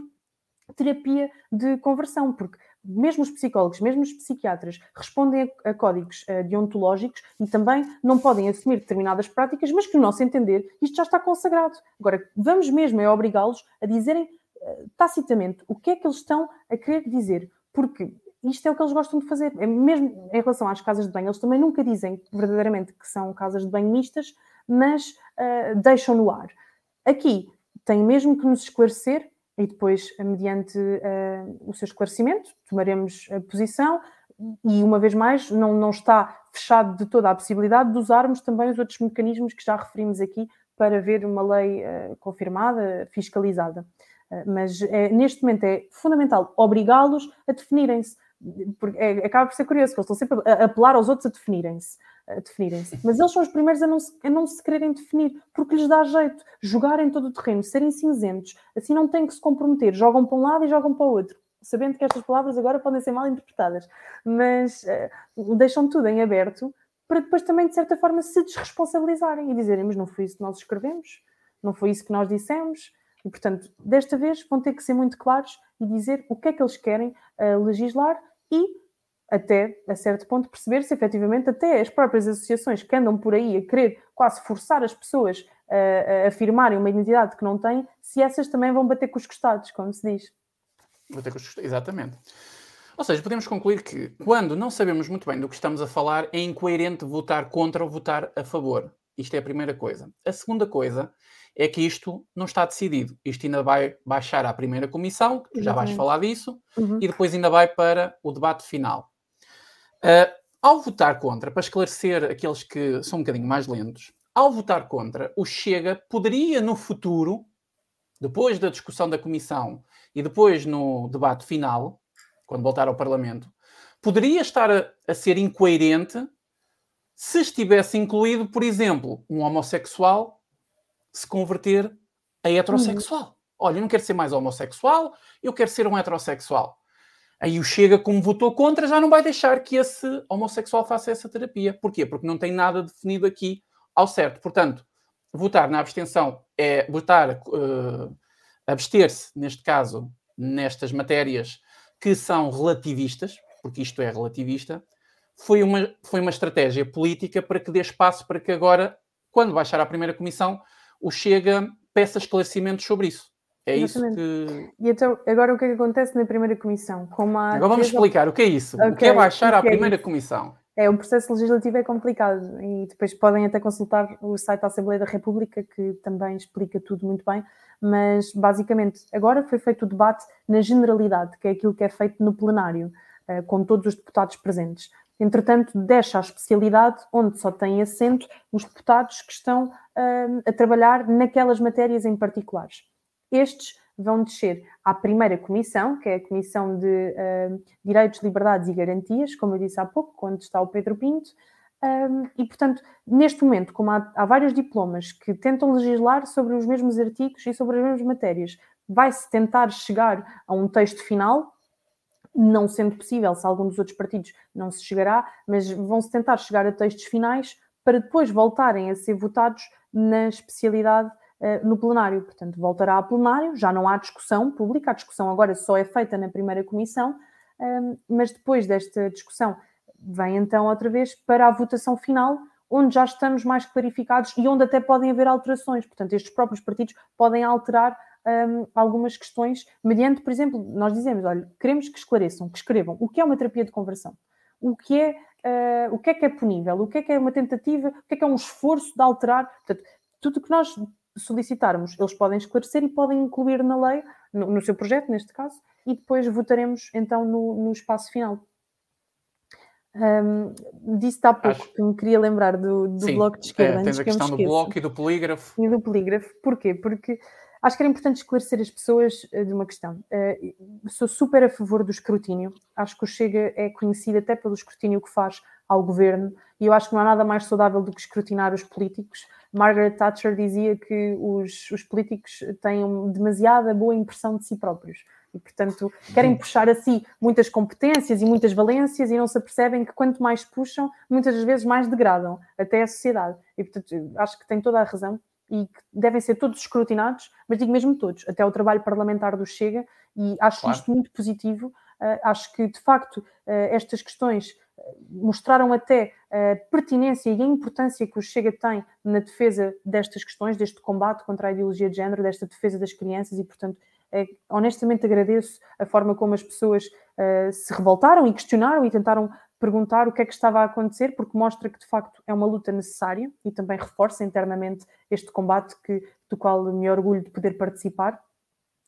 terapia de conversão, porque mesmo os psicólogos, mesmo os psiquiatras respondem a, a códigos uh, deontológicos e também não podem assumir determinadas práticas, mas que, no nosso entender, isto já está consagrado. Agora, vamos mesmo é obrigá-los a dizerem uh, tacitamente o que é que eles estão a querer dizer, porque isto é o que eles gostam de fazer. É mesmo em relação às casas de banho, eles também nunca dizem verdadeiramente que são casas de banho mistas, mas uh, deixam no ar. Aqui tem mesmo que nos esclarecer e depois, mediante uh, o seu esclarecimento, tomaremos a posição e, uma vez mais, não, não está fechado de toda a possibilidade de usarmos também os outros mecanismos que já referimos aqui para ver uma lei uh, confirmada, fiscalizada. Uh, mas é, neste momento é fundamental obrigá-los a definirem-se. Porque é, acaba por ser curioso, que eles estão sempre a apelar aos outros a definirem-se definirem-se. Mas eles são os primeiros a não, se, a não se quererem definir, porque lhes dá jeito jogarem todo o terreno, serem cinzentos, assim não têm que se comprometer, jogam para um lado e jogam para o outro. Sabendo que estas palavras agora podem ser mal interpretadas, mas uh, deixam tudo em aberto para depois também, de certa forma, se desresponsabilizarem e dizerem: Mas não foi isso que nós escrevemos, não foi isso que nós dissemos. E, portanto, desta vez vão ter que ser muito claros e dizer o que é que eles querem uh, legislar e até a certo ponto perceber se efetivamente até as próprias associações que andam por aí a querer quase forçar as pessoas a, a afirmarem uma identidade que não têm, se essas também vão bater com os costados, como se diz. Bater com os costados, exatamente. Ou seja, podemos concluir que quando não sabemos muito bem do que estamos a falar, é incoerente votar contra ou votar a favor. Isto é a primeira coisa. A segunda coisa é que isto não está decidido. Isto ainda vai baixar à primeira comissão, já vais falar disso, uhum. e depois ainda vai para o debate final. Uh, ao votar contra, para esclarecer aqueles que são um bocadinho mais lentos, ao votar contra, o Chega poderia no futuro, depois da discussão da Comissão e depois no debate final, quando voltar ao Parlamento, poderia estar a, a ser incoerente se estivesse incluído, por exemplo, um homossexual se converter a heterossexual. Uhum. Olha, eu não quero ser mais homossexual, eu quero ser um heterossexual. Aí o Chega, como votou contra, já não vai deixar que esse homossexual faça essa terapia. Porquê? Porque não tem nada definido aqui ao certo. Portanto, votar na abstenção é votar, uh, abster-se, neste caso, nestas matérias que são relativistas, porque isto é relativista, foi uma, foi uma estratégia política para que dê espaço para que agora, quando baixar à primeira comissão, o Chega peça esclarecimentos sobre isso. É Exatamente. isso que. E então, agora o que é que acontece na primeira comissão? Como agora vamos explicar o que é isso. Okay. O que é baixar à é primeira é comissão? É, o processo legislativo é complicado e depois podem até consultar o site da Assembleia da República, que também explica tudo muito bem. Mas, basicamente, agora foi feito o debate na generalidade, que é aquilo que é feito no plenário, eh, com todos os deputados presentes. Entretanto, deixa a especialidade onde só têm assento os deputados que estão eh, a trabalhar naquelas matérias em particulares. Estes vão descer à primeira comissão, que é a Comissão de uh, Direitos, Liberdades e Garantias, como eu disse há pouco, quando está o Pedro Pinto. Um, e, portanto, neste momento, como há, há, vários diplomas que tentam legislar sobre os mesmos artigos e sobre as mesmas matérias, vai-se tentar chegar a um texto final não sendo possível, se algum dos outros partidos não se chegará, mas vão-se tentar chegar a textos finais para depois voltarem a ser votados na especialidade no plenário. Portanto, voltará a plenário, já não há discussão pública, a discussão agora só é feita na primeira comissão, um, mas depois desta discussão vem então outra vez para a votação final, onde já estamos mais clarificados e onde até podem haver alterações. Portanto, estes próprios partidos podem alterar um, algumas questões, mediante, por exemplo, nós dizemos, olha, queremos que esclareçam, que escrevam o que é uma terapia de conversão, o que é, uh, o que é que é punível, o que é que é uma tentativa, o que é que é um esforço de alterar. Portanto, tudo que nós solicitarmos, eles podem esclarecer e podem incluir na lei, no, no seu projeto, neste caso, e depois votaremos então no, no espaço final. Um, disse há pouco Acho... que me queria lembrar do, do Sim, bloco de esquerda. É, tens a questão do bloco e do polígrafo. E do polígrafo. Porquê? Porque acho que era importante esclarecer as pessoas uh, de uma questão. Uh, sou super a favor do escrutínio. Acho que o Chega é conhecido até pelo escrutínio que faz ao governo e eu acho que não há nada mais saudável do que escrutinar os políticos. Margaret Thatcher dizia que os, os políticos têm demasiada boa impressão de si próprios e, portanto, querem uhum. puxar a si muitas competências e muitas valências e não se apercebem que quanto mais puxam, muitas das vezes mais degradam até a sociedade. E, portanto, acho que tem toda a razão e que devem ser todos escrutinados, mas digo mesmo todos, até o trabalho parlamentar do Chega, e acho claro. isto muito positivo. Uh, acho que, de facto, uh, estas questões mostraram até a pertinência e a importância que o Chega tem na defesa destas questões, deste combate contra a ideologia de género, desta defesa das crianças, e, portanto, é, honestamente agradeço a forma como as pessoas uh, se revoltaram e questionaram e tentaram perguntar o que é que estava a acontecer, porque mostra que de facto é uma luta necessária e também reforça internamente este combate que, do qual me orgulho de poder participar.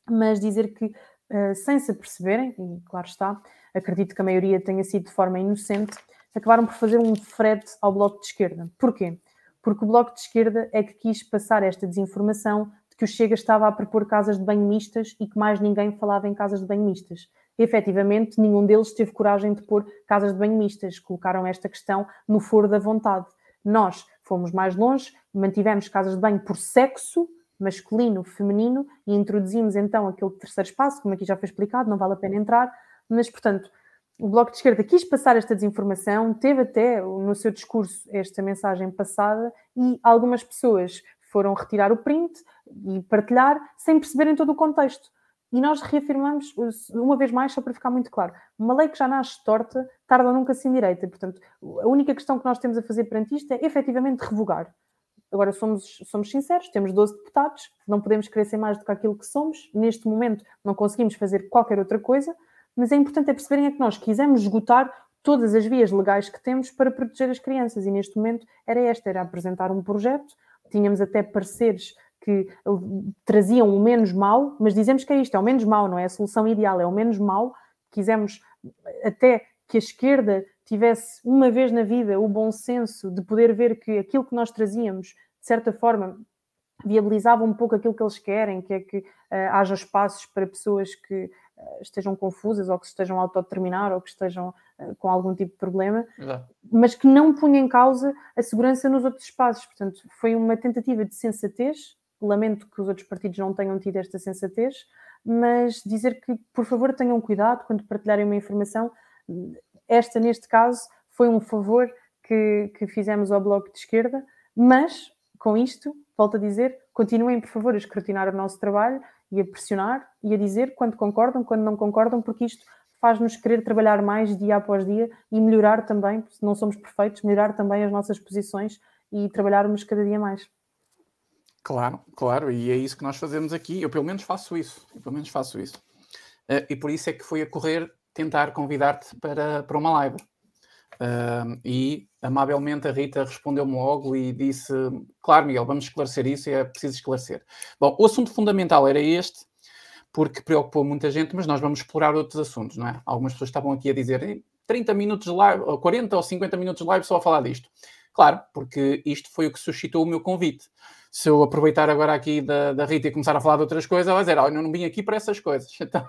Mas dizer que, uh, sem se aperceberem, e claro está, acredito que a maioria tenha sido de forma inocente, acabaram por fazer um frete ao Bloco de Esquerda. Porquê? Porque o Bloco de Esquerda é que quis passar esta desinformação que o Chega estava a propor casas de banho mistas e que mais ninguém falava em casas de banho mistas. E, efetivamente, nenhum deles teve coragem de pôr casas de banho mistas, colocaram esta questão no foro da vontade. Nós fomos mais longe, mantivemos casas de banho por sexo, masculino, feminino, e introduzimos então aquele terceiro espaço, como aqui já foi explicado, não vale a pena entrar, mas, portanto, o Bloco de Esquerda quis passar esta desinformação, teve até no seu discurso esta mensagem passada e algumas pessoas foram retirar o print e partilhar sem perceberem todo o contexto. E nós reafirmamos, uma vez mais, só para ficar muito claro, uma lei que já nasce torta, tarda nunca se endireita. Portanto, a única questão que nós temos a fazer perante isto é efetivamente revogar. Agora, somos, somos sinceros, temos 12 deputados, não podemos crescer mais do que aquilo que somos. Neste momento, não conseguimos fazer qualquer outra coisa, mas é importante é perceberem é que nós quisemos esgotar todas as vias legais que temos para proteger as crianças. E neste momento era esta, era apresentar um projeto tínhamos até pareceres que traziam o menos mal, mas dizemos que é isto, é o menos mal, não é a solução ideal, é o menos mal. Quisemos até que a esquerda tivesse uma vez na vida o bom senso de poder ver que aquilo que nós trazíamos, de certa forma, viabilizava um pouco aquilo que eles querem, que é que uh, haja espaços para pessoas que uh, estejam confusas ou que estejam a autodeterminar ou que estejam uh, com algum tipo de problema, Exato. mas que não punha em causa a segurança nos outros espaços. Portanto, foi uma tentativa de sensatez. Lamento que os outros partidos não tenham tido esta sensatez, mas dizer que, por favor, tenham cuidado quando partilharem uma informação. Esta, neste caso, foi um favor que, que fizemos ao Bloco de Esquerda, mas com isto volto a dizer, continuem, por favor, a escrutinar o nosso trabalho e a pressionar e a dizer quando concordam, quando não concordam, porque isto faz-nos querer trabalhar mais dia após dia e melhorar também, se não somos perfeitos, melhorar também as nossas posições e trabalharmos cada dia mais. Claro, claro, e é isso que nós fazemos aqui. Eu pelo menos faço isso, eu pelo menos faço isso. Uh, e por isso é que fui a correr tentar convidar-te para, para uma live. Uh, e amavelmente a Rita respondeu-me logo e disse: Claro, Miguel, vamos esclarecer isso e é preciso esclarecer. Bom, o assunto fundamental era este, porque preocupou muita gente, mas nós vamos explorar outros assuntos, não é? Algumas pessoas estavam aqui a dizer 30 minutos de live, ou 40 ou 50 minutos de live só a falar disto. Claro, porque isto foi o que suscitou o meu convite se eu aproveitar agora aqui da, da Rita e começar a falar de outras coisas, ela vai dizer, oh, eu não vim aqui para essas coisas. [laughs] Então,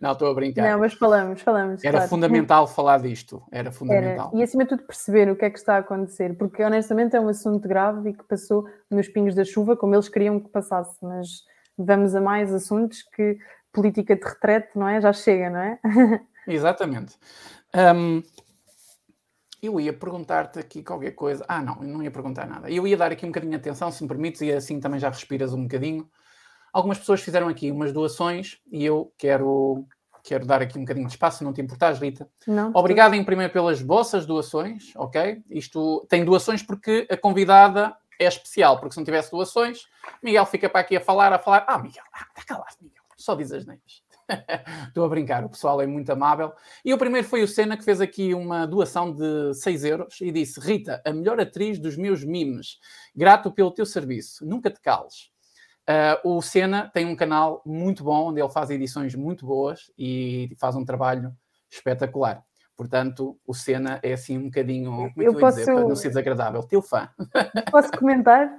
não, estou a brincar. Não, mas falamos, falamos. Era claro. fundamental falar disto, era fundamental. Era. E acima de tudo perceber o que é que está a acontecer, porque honestamente é um assunto grave e que passou nos pingos da chuva como eles queriam que passasse, mas vamos a mais assuntos que política de retrete, não é? Já chega, não é? [laughs] Exatamente. Um, eu ia perguntar-te aqui qualquer coisa. Ah, não, não ia perguntar nada. Eu ia dar aqui um bocadinho de atenção, se me permites, e assim também já respiras um bocadinho. Algumas pessoas fizeram aqui umas doações e eu quero, quero dar aqui um bocadinho de espaço, não te importares, Rita. Não, Obrigado em primeiro pelas vossas doações, ok? Isto tem doações porque a convidada é especial, porque se não tivesse doações, Miguel fica para aqui a falar, a falar. Ah, Miguel, ah, está calado, Miguel, só diz as neiras. [laughs] Estou a brincar, o pessoal é muito amável. E o primeiro foi o Senna, que fez aqui uma doação de 6 euros e disse: Rita, a melhor atriz dos meus memes, grato pelo teu serviço, nunca te cales. Uh, o Senna tem um canal muito bom, onde ele faz edições muito boas e faz um trabalho espetacular. Portanto, o Senna é assim um bocadinho, como é que eu, eu posso... dizer, para não ser desagradável, teu fã. Posso comentar?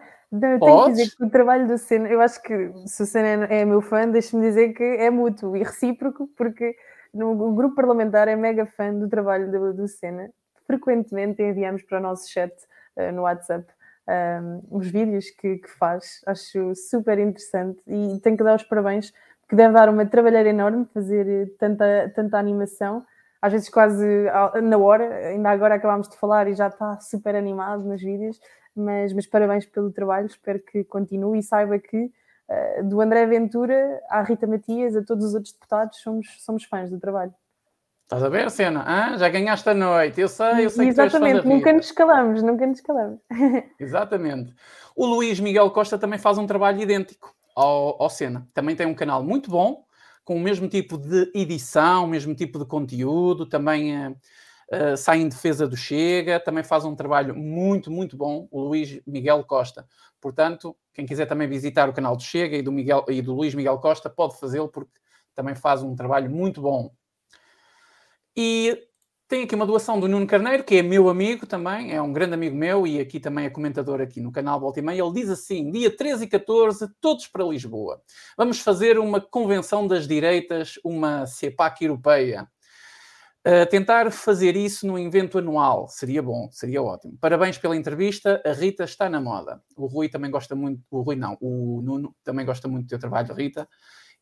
Eu tenho que dizer que o trabalho do Senna, eu acho que se o Senna é, é meu fã, deixe-me dizer que é mútuo e recíproco, porque no, o grupo parlamentar é mega fã do trabalho do, do Senna. Frequentemente enviamos para o nosso chat uh, no WhatsApp um, os vídeos que, que, faz, acho super interessante e tenho que dar os parabéns, porque deve dar uma trabalheira enorme fazer tanta, tanta animação. Às vezes quase na hora, ainda agora acabámos de falar e já está super animado nos vídeos mas, mas parabéns pelo trabalho, espero que continue e saiba que uh, do André Ventura à Rita Matias, a todos os outros deputados, somos, somos fãs do trabalho. Estás a ver, Cena? Ah, já ganhaste a noite, eu sei, eu sei Exatamente, que nunca nos calamos, nunca nos calamos. [laughs] Exatamente. O Luís Miguel Costa também faz um trabalho idêntico ao, ao Cena. Também tem um canal muito bom, com o mesmo tipo de edição, o mesmo tipo de conteúdo, também uh, sai em defesa do Chega, também faz um trabalho muito, muito bom, o Luís Miguel Costa. Portanto, quem quiser também visitar o canal do Chega e do, Miguel, e do Luís Miguel Costa, pode fazê-lo, porque também faz um trabalho muito bom. E tem aqui uma doação do Nuno Carneiro, que é meu amigo também, é um grande amigo meu e aqui também é comentador aqui no canal Volta e Meia. Ele diz assim: dia 13 e 14, todos para Lisboa. Vamos fazer uma convenção das direitas, uma CEPAC europeia. Uh, tentar fazer isso num evento anual seria bom, seria ótimo. Parabéns pela entrevista, a Rita está na moda. O Rui também gosta muito, o Rui não, o Nuno também gosta muito do teu trabalho, Rita.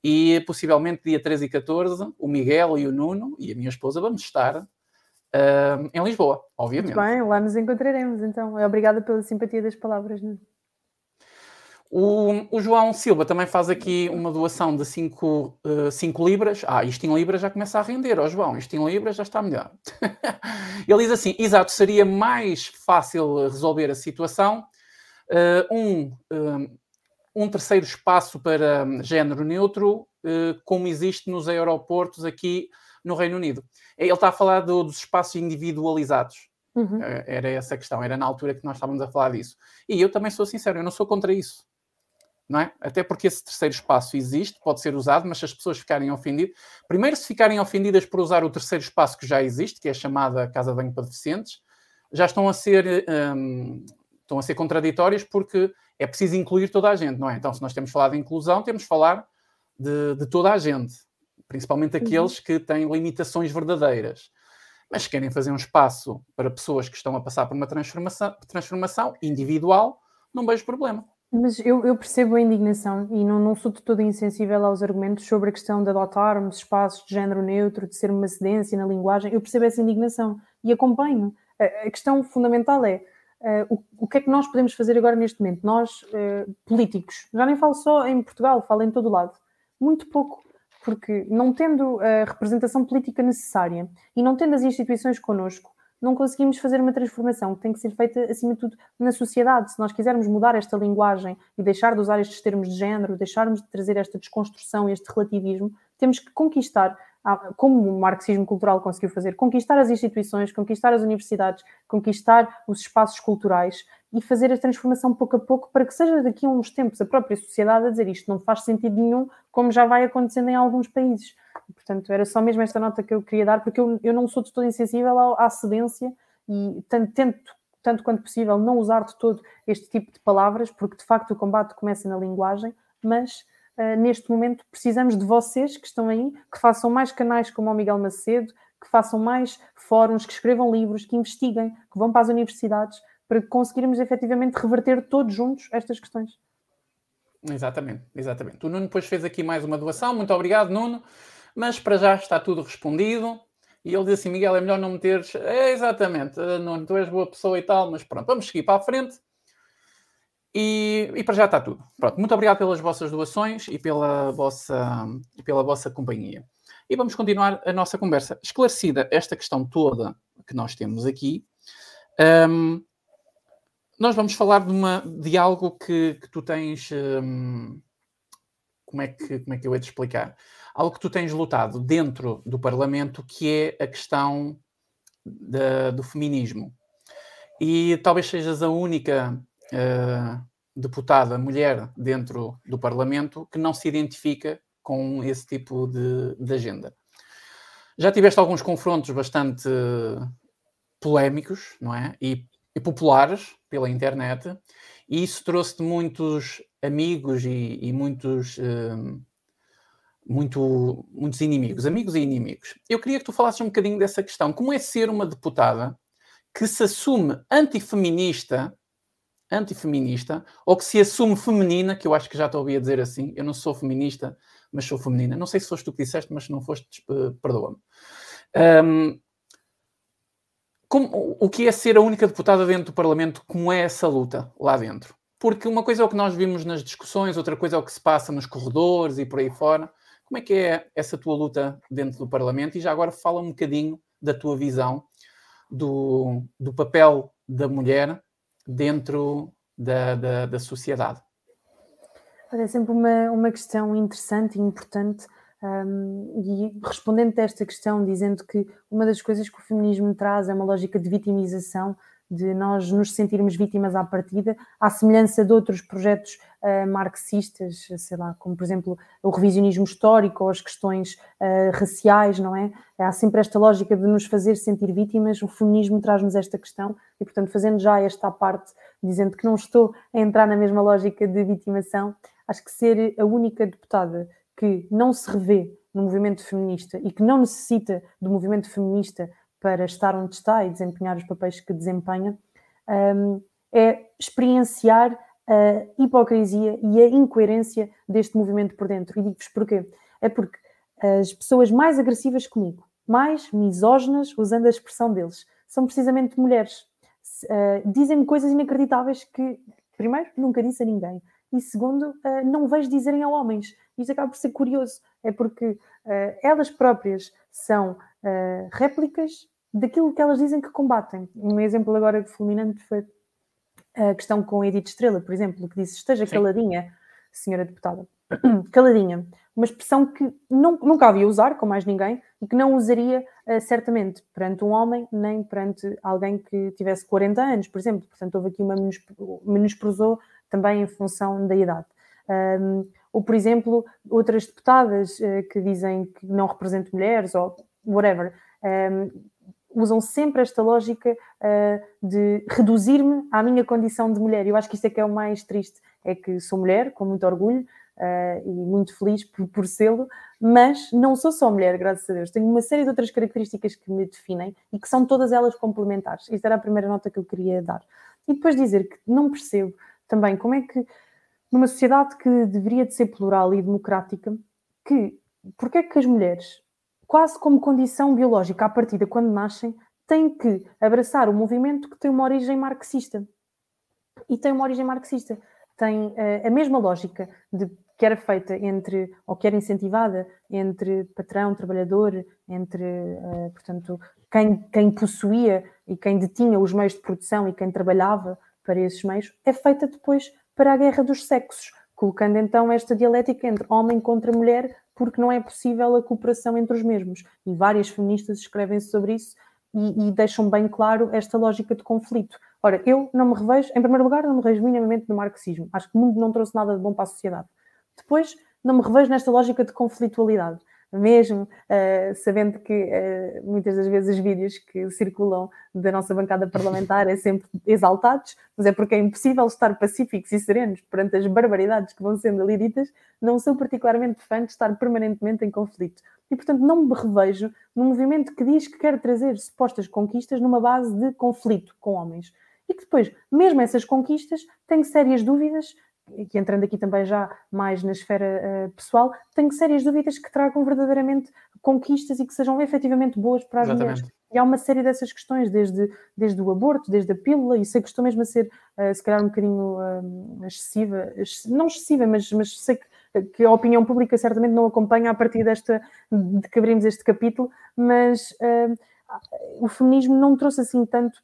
E possivelmente dia 13 e 14, o Miguel e o Nuno e a minha esposa vamos estar uh, em Lisboa, obviamente. Muito bem, lá nos encontraremos então. Obrigada pela simpatia das palavras, Nuno. O, o, João Silva também faz aqui uma doação de 5 uh, libras. Ah, isto em libras já começa a render, ó oh, João, isto em libras já está melhor. [laughs] Ele diz assim: exato, seria mais fácil resolver a situação. Uh, um, um, um, terceiro espaço para género neutro, uh, como existe nos aeroportos aqui no Reino Unido. Ele está a falar do, dos espaços individualizados. Uhum. Era essa a questão, era na altura que nós estávamos a falar disso. E eu também sou sincero, eu não sou contra isso é? Até porque esse terceiro espaço existe, pode ser usado, mas se as pessoas ficarem ofendidas, primeiro se ficarem ofendidas por usar o terceiro espaço que já existe, que é a chamada Casa de Banho para Deficientes, já estão a ser um, estão a ser contraditórias porque é preciso incluir toda a gente, não é? Então, se nós temos falado de inclusão, temos de falar de, de toda a gente, principalmente uhum. aqueles uhum. que têm limitações verdadeiras. Mas se querem fazer um espaço para pessoas que estão a passar por uma transformação, transformação individual, não vejo problema. Mas eu, eu, percebo a indignação e não, não sou de todo insensível aos argumentos sobre a questão de adotarmos espaços de género neutro, de ser uma cedência na linguagem. Eu percebo essa indignação e acompanho. A, a questão fundamental é uh, o, o, que é que nós podemos fazer agora neste momento? Nós, uh, políticos, já nem falo só em Portugal, falo em todo lado. Muito pouco, porque não tendo a representação política necessária e não tendo as instituições connosco, não conseguimos fazer uma transformação que tem que ser feita, acima de tudo, na sociedade. Se nós quisermos mudar esta linguagem e deixar de usar estes termos de género, deixarmos de trazer esta desconstrução, este relativismo, temos que conquistar, como o marxismo cultural conseguiu fazer, conquistar as instituições, conquistar as universidades, conquistar os espaços culturais e fazer a transformação pouco a pouco para que seja daqui a uns tempos a própria sociedade a dizer isto não faz sentido nenhum, como já vai acontecendo em alguns países. Portanto, era só mesmo esta nota que eu queria dar, porque eu, eu não sou de todo insensível à, à cedência e tanto, tento, tanto quanto possível, não usar de todo este tipo de palavras, porque de facto o combate começa na linguagem, mas uh, neste momento precisamos de vocês que estão aí, que façam mais canais como o Miguel Macedo, que façam mais fóruns, que escrevam livros, que investiguem, que vão para as universidades, para conseguirmos efetivamente reverter todos juntos estas questões. Exatamente, exatamente. O Nuno depois fez aqui mais uma doação. Muito obrigado, Nuno. Mas para já está tudo respondido. E ele diz assim: Miguel, é melhor não meteres. É, exatamente, eh, não, tu és boa pessoa e tal, mas pronto, vamos seguir para a frente. E, e para já está tudo. Pronto, muito obrigado pelas vossas doações e pela vossa, pela vossa companhia. E vamos continuar a nossa conversa. Esclarecida esta questão toda que nós temos aqui, um, nós vamos falar de, uma, de algo que, que tu tens. Um, como, é que, como é que eu hei de explicar? Algo que tu tens lutado dentro do Parlamento, que é a questão do feminismo. E talvez sejas a única uh, deputada mulher dentro do Parlamento que não se identifica com esse tipo de, de agenda. Já tiveste alguns confrontos bastante polémicos, não é? E, e populares pela internet, e isso trouxe-te muitos amigos e, e muitos, uh, muito, muitos inimigos, amigos e inimigos. Eu queria que tu falasses um bocadinho dessa questão. Como é ser uma deputada que se assume antifeminista antifeminista ou que se assume feminina, que eu acho que já te ouvi a dizer assim, eu não sou feminista, mas sou feminina. Não sei se foste tu que disseste, mas se não foste, uh, perdoa-me. Um, como, o que é ser a única deputada dentro do Parlamento? Como é essa luta lá dentro? Porque uma coisa é o que nós vimos nas discussões, outra coisa é o que se passa nos corredores e por aí fora. Como é que é essa tua luta dentro do Parlamento? E já agora fala um bocadinho da tua visão do, do papel da mulher dentro da, da, da sociedade. É sempre uma, uma questão interessante e importante. Um, e respondendo a esta questão, dizendo que uma das coisas que o feminismo traz é uma lógica de vitimização, de nós nos sentirmos vítimas à partida, à semelhança de outros projetos uh, marxistas, sei lá, como por exemplo o revisionismo histórico ou as questões uh, raciais, não é? Há sempre esta lógica de nos fazer sentir vítimas, o feminismo traz-nos esta questão e, portanto, fazendo já esta parte, dizendo que não estou a entrar na mesma lógica de vitimação, acho que ser a única deputada que não se revê no movimento feminista e que não necessita do movimento feminista para estar onde está e desempenhar os papéis que desempenha, um, é experienciar a hipocrisia e a incoerência deste movimento por dentro. E digo-vos porquê. É porque as pessoas mais agressivas comigo, mais misóginas, usando a expressão deles, são precisamente mulheres. Uh, Dizem-me coisas inacreditáveis que, primeiro, nunca disse a ninguém. E segundo, uh, não vejo dizerem a homens. Isto acaba por ser curioso. É porque uh, elas próprias são réplicas daquilo que elas dizem que combatem. Um exemplo agora fulminante foi a questão com Edith Estrela, por exemplo, que disse: esteja Sim. caladinha, senhora deputada. [clears throat] caladinha. Uma expressão que não, nunca havia usar com mais ninguém e que não usaria uh, certamente perante um homem nem perante alguém que tivesse 40 anos, por exemplo. Portanto, houve aqui uma menosprezou também em função da idade. Um, ou, por exemplo, outras deputadas uh, que dizem que não representam mulheres ou whatever. Um, usam sempre esta lógica uh, de reduzir-me à minha condição de mulher. Eu acho que isto é que é o mais triste, é que sou mulher, com muito orgulho uh, e muito feliz por, por sê-lo, mas não sou só mulher, graças a Deus. Tenho uma série de outras características que me definem e que são todas elas complementares. Esta era a primeira nota que eu queria dar. E depois dizer que não percebo também como é que, numa sociedade que deveria de ser plural e democrática, que porque é que as mulheres quase como condição biológica à partida, quando nascem, têm que abraçar o um movimento que tem uma origem marxista. E tem uma origem marxista. Tem uh, a mesma lógica de que era feita entre, ou que era incentivada entre patrão, trabalhador, entre, uh, portanto, quem, quem possuía e quem detinha os meios de produção e quem trabalhava para esses meios, é feita depois para a guerra dos sexos, colocando então esta dialética entre homem contra mulher, porque não é possível a cooperação entre os mesmos. E várias feministas escrevem sobre isso e, e, deixam bem claro esta lógica de conflito. Ora, eu não me revejo, em primeiro lugar, não me revejo minimamente no marxismo. Acho que o mundo não trouxe nada de bom para a sociedade. Depois, não me revejo nesta lógica de conflitualidade mesmo, uh, sabendo que uh, muitas das vezes os vídeos que circulam da nossa bancada parlamentar é sempre exaltados, mas é porque é impossível estar pacíficos e serenos perante as barbaridades que vão sendo ali ditas, não sou particularmente fã de estar permanentemente em conflito. E, portanto, não me revejo num movimento que diz que quer trazer supostas conquistas numa base de conflito com homens. E que depois, mesmo essas conquistas, têm sérias dúvidas que entrando aqui também já mais na esfera uh, pessoal, tenho sérias dúvidas que tragam verdadeiramente conquistas e que sejam efetivamente boas para as Exatamente. mulheres. E há uma série dessas questões, desde, desde o aborto, desde a pílula, e sei que estou mesmo a ser, uh, se calhar, um bocadinho uh, excessiva, não excessiva, mas, mas sei que, que, a opinião pública certamente não acompanha a partir desta, de que abrimos este capítulo, mas uh, o feminismo não trouxe assim tanto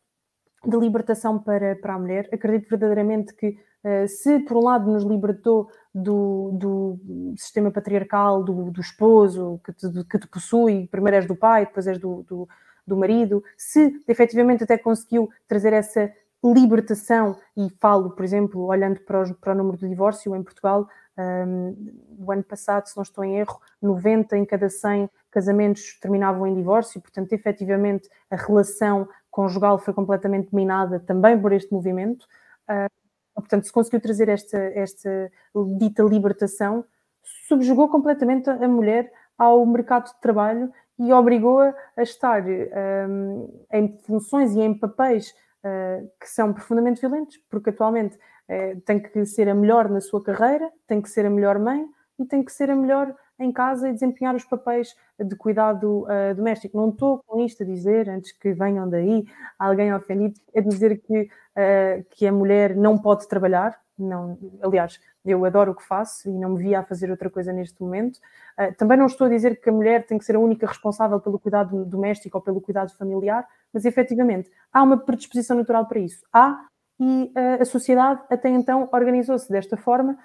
de libertação para, para a mulher. Acredito verdadeiramente que se por um lado nos libertou do, do sistema patriarcal, do, do esposo que te, que te, possui, primeiro és do pai, depois és do, do, do marido, se efetivamente até conseguiu trazer essa libertação, e falo, por exemplo, olhando para, os, para o número de divórcio em Portugal, um, o ano passado, se não estou em erro, 90 em cada 100 casamentos terminavam em divórcio, portanto, efetivamente, a relação conjugal foi completamente minada também por este movimento. Uh, portanto, se conseguiu trazer esta, esta dita libertação, subjugou completamente a mulher ao mercado de trabalho e obrigou-a a estar um, em funções e em papéis uh, que são profundamente violentos, porque atualmente uh, tem que ser a melhor na sua carreira, tem que ser a melhor mãe e tem que ser a melhor em casa e desempenhar os papéis de cuidado uh, doméstico. Não estou com isto a dizer, antes que venham daí alguém ofendido, a dizer que, uh, que a mulher não pode trabalhar. Não, aliás, eu adoro o que faço e não me via a fazer outra coisa neste momento. Uh, também não estou a dizer que a mulher tem que ser a única responsável pelo cuidado doméstico ou pelo cuidado familiar, mas efetivamente há uma predisposição natural para isso. Há, e a sociedade até então organizou-se desta forma,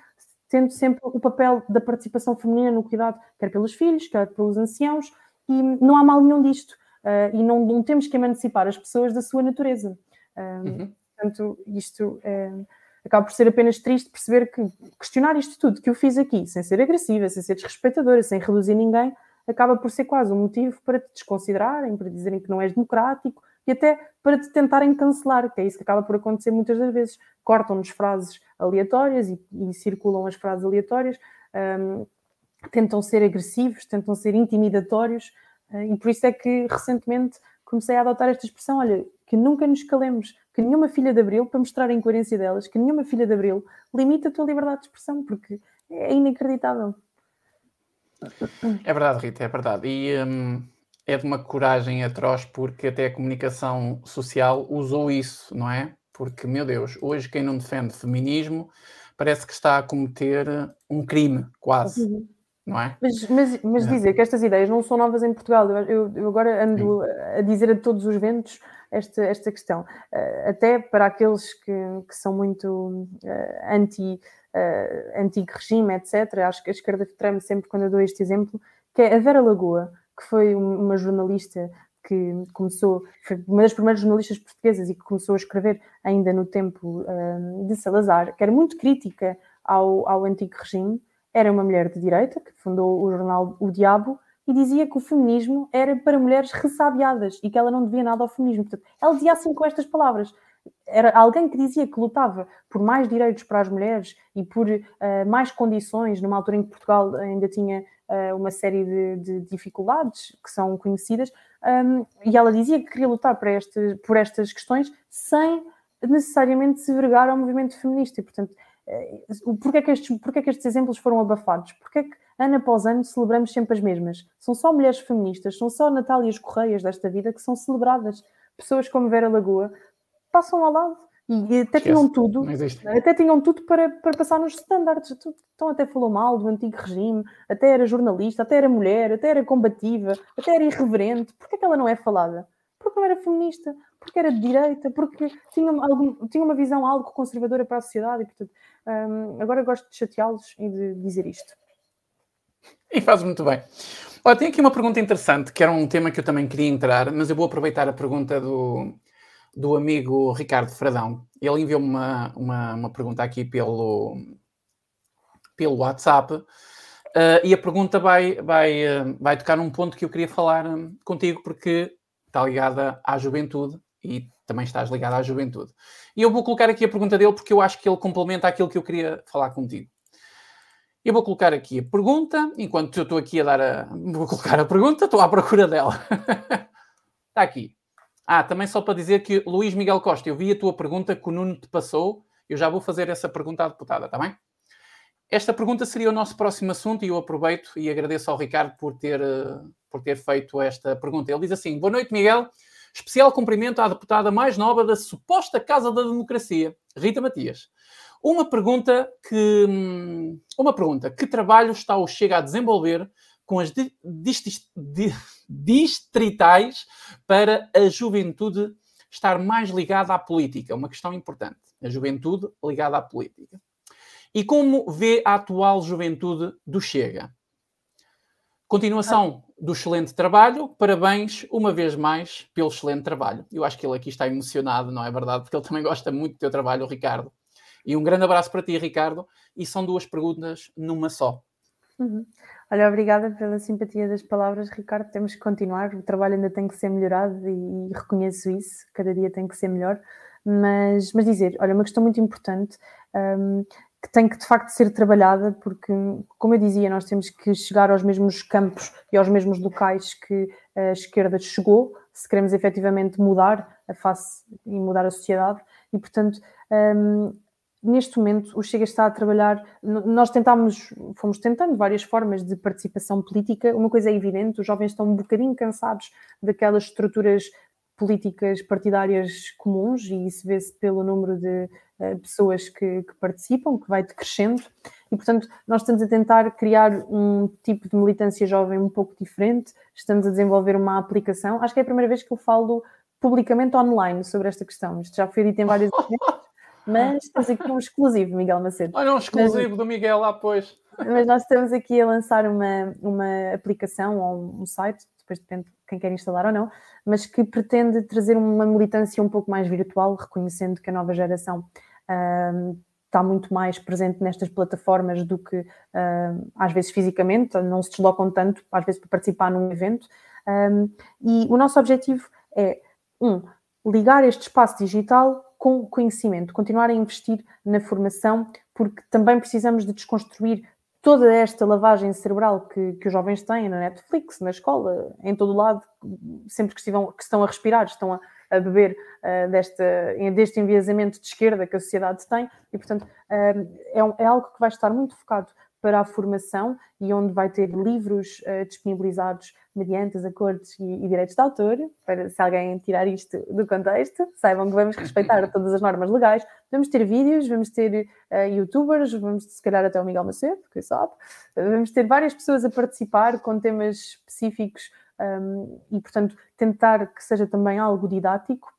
tendo sempre o papel da participação feminina no cuidado, quer pelos filhos, quer pelos anciãos, e não há mal nenhum disto. Uh, e não, não, temos que emancipar as pessoas da sua natureza. Uh, uhum. Portanto, isto uh, acaba por ser apenas triste perceber que questionar isto tudo que eu fiz aqui, sem ser agressiva, sem ser desrespeitadora, sem reduzir ninguém, acaba por ser quase um motivo para te desconsiderarem, para dizerem que não és democrático e até para te tentarem cancelar, que é isso que acaba por acontecer muitas das vezes. Cortam-nos frases aleatórias e, e, circulam as frases aleatórias, um, tentam ser agressivos, tentam ser intimidatórios, uh, e por isso é que recentemente comecei a adotar esta expressão: olha, que nunca nos calemos, que nenhuma filha de Abril, para mostrar a incoerência delas, que nenhuma filha de Abril limita a tua liberdade de expressão, porque é inacreditável. É verdade, Rita, é verdade. E hum, é de uma coragem atroz, porque até a comunicação social usou isso, não é? Porque, meu Deus, hoje quem não defende feminismo parece que está a cometer um crime, quase. Uhum. Não é? Mas, mas, mas é. dizer que estas ideias não são novas em Portugal. Eu, eu agora ando Sim. a dizer a todos os ventos esta, esta questão. Uh, até para aqueles que, que são muito uh, anti, uh, anti-regime, etc. Acho que a esquerda treme sempre quando eu dou este exemplo, que é a Vera Lagoa, que foi uma jornalista que começou, foi uma das primeiras jornalistas portuguesas e que começou a escrever ainda no tempo um, de Salazar, que era muito crítica ao, ao antigo regime, era uma mulher de direita, que fundou o jornal O Diabo, e dizia que o feminismo era para mulheres ressabiadas e que ela não devia nada ao feminismo. Portanto, ela dizia assim com estas palavras. Era alguém que dizia que lutava por mais direitos para as mulheres e por uh, mais condições, numa altura em que Portugal ainda tinha uma série de, de, dificuldades que são conhecidas, um, e ela dizia que queria lutar por, este, por estas questões sem necessariamente se vergar ao movimento feminista. E, portanto, uh, porquê é, que estes, porquê é que estes exemplos foram abafados? Porquê é que ano após ano celebramos sempre as mesmas? São só mulheres feministas, são só Natálias Correias desta vida que são celebradas. Pessoas como Vera Lagoa passam ao lado e até Esquece. tinham tudo, até tinham tudo para, para passar nos standards. Então até falou mal do antigo regime, até era jornalista, até era mulher, até era combativa, até era irreverente. Porquê é que ela não é falada? Porque não era feminista, porque era de direita, porque tinha, algum, tinha uma visão algo conservadora para a sociedade. E, portanto, hum, agora gosto de chateá-los e de dizer isto. E faz muito bem. Olha, tem aqui uma pergunta interessante, que era um tema que eu também queria entrar, mas eu vou aproveitar a pergunta do, do amigo Ricardo Fradão. Ele enviou-me uma, uma, uma, pergunta aqui pelo, pelo WhatsApp uh, e a pergunta vai, vai, uh, vai tocar num ponto que eu queria falar um, contigo porque está ligada à juventude e também estás ligada à juventude. E eu vou colocar aqui a pergunta dele porque eu acho que ele complementa aquilo que eu queria falar contigo. Eu vou colocar aqui a pergunta, enquanto eu estou aqui a dar a. Vou colocar a pergunta, estou à procura dela. [laughs] está aqui. Ah, também só para dizer que Luís Miguel Costa, eu vi a tua pergunta que o Nuno te passou, eu já vou fazer essa pergunta à deputada, está bem? esta pergunta seria o nosso próximo assunto e eu aproveito e agradeço ao Ricardo por ter, por ter feito esta pergunta. Ele diz assim: Boa noite, Miguel. Especial cumprimento à deputada mais nova da suposta Casa da Democracia, Rita Matias. Uma pergunta que hum, uma pergunta: que trabalho está o Chega a desenvolver com as di, di, distritais para a juventude estar mais ligada à política? Uma questão importante. A juventude ligada à política. E como vê a atual juventude do Chega? Continuação do excelente trabalho, parabéns uma vez mais pelo excelente trabalho. Eu acho que ele aqui está emocionado, não é verdade? Porque ele também gosta muito do teu trabalho, Ricardo. E um grande abraço para ti, Ricardo. E são duas perguntas numa só. Uhum. Olha, obrigada pela simpatia das palavras, Ricardo. Temos que continuar, o trabalho ainda tem que ser melhorado e, e reconheço isso, cada dia tem que ser melhor. Mas, mas dizer, olha, uma questão muito importante um, que tem que de facto ser trabalhada, porque, como eu dizia, nós temos que chegar aos mesmos campos e aos mesmos locais que a esquerda chegou, se queremos efetivamente mudar a face e mudar a sociedade, e portanto. Um, neste momento o Chega está a trabalhar, nós tentámos, fomos tentando várias formas de participação política, uma coisa é evidente, os jovens estão um bocadinho cansados daquelas estruturas políticas partidárias comuns e isso vê-se pelo número de uh, pessoas que, que, participam, que vai decrescendo. E, portanto, nós estamos a tentar criar um tipo de militância jovem um pouco diferente, estamos a desenvolver uma aplicação. Acho que é a primeira vez que eu falo publicamente online sobre esta questão. Isto já foi dito em várias [laughs] mas temos aqui um exclusivo, Miguel Macedo. Olha, um exclusivo mas, do Miguel lá, pois. Mas nós estamos aqui a lançar uma, uma aplicação ou um site, depois depende de quem quer instalar ou não, mas que pretende trazer uma militância um pouco mais virtual, reconhecendo que a nova geração um, está muito mais presente nestas plataformas do que um, às vezes fisicamente, não se deslocam tanto, às vezes para participar num evento. Um, e o nosso objetivo é, um, ligar este espaço digital com conhecimento, continuar a investir na formação, porque também precisamos de desconstruir toda esta lavagem cerebral que, que os jovens têm na Netflix, na escola, em todo lado, sempre que, estivam, que estão a respirar, estão a, a beber uh, desta, deste enviesamento de esquerda que a sociedade tem, e portanto uh, é, é, algo que vai estar muito focado para a formação e onde vai ter livros uh, disponibilizados mediante os acordos e, e, direitos de autor, para se alguém tirar isto do contexto, saibam que vamos respeitar [laughs] todas as normas legais. Vamos ter vídeos, vamos ter uh, youtubers, vamos se calhar até o Miguel Macedo, quem sabe. Vamos ter várias pessoas a participar com temas específicos um, e, portanto, tentar que seja também algo didático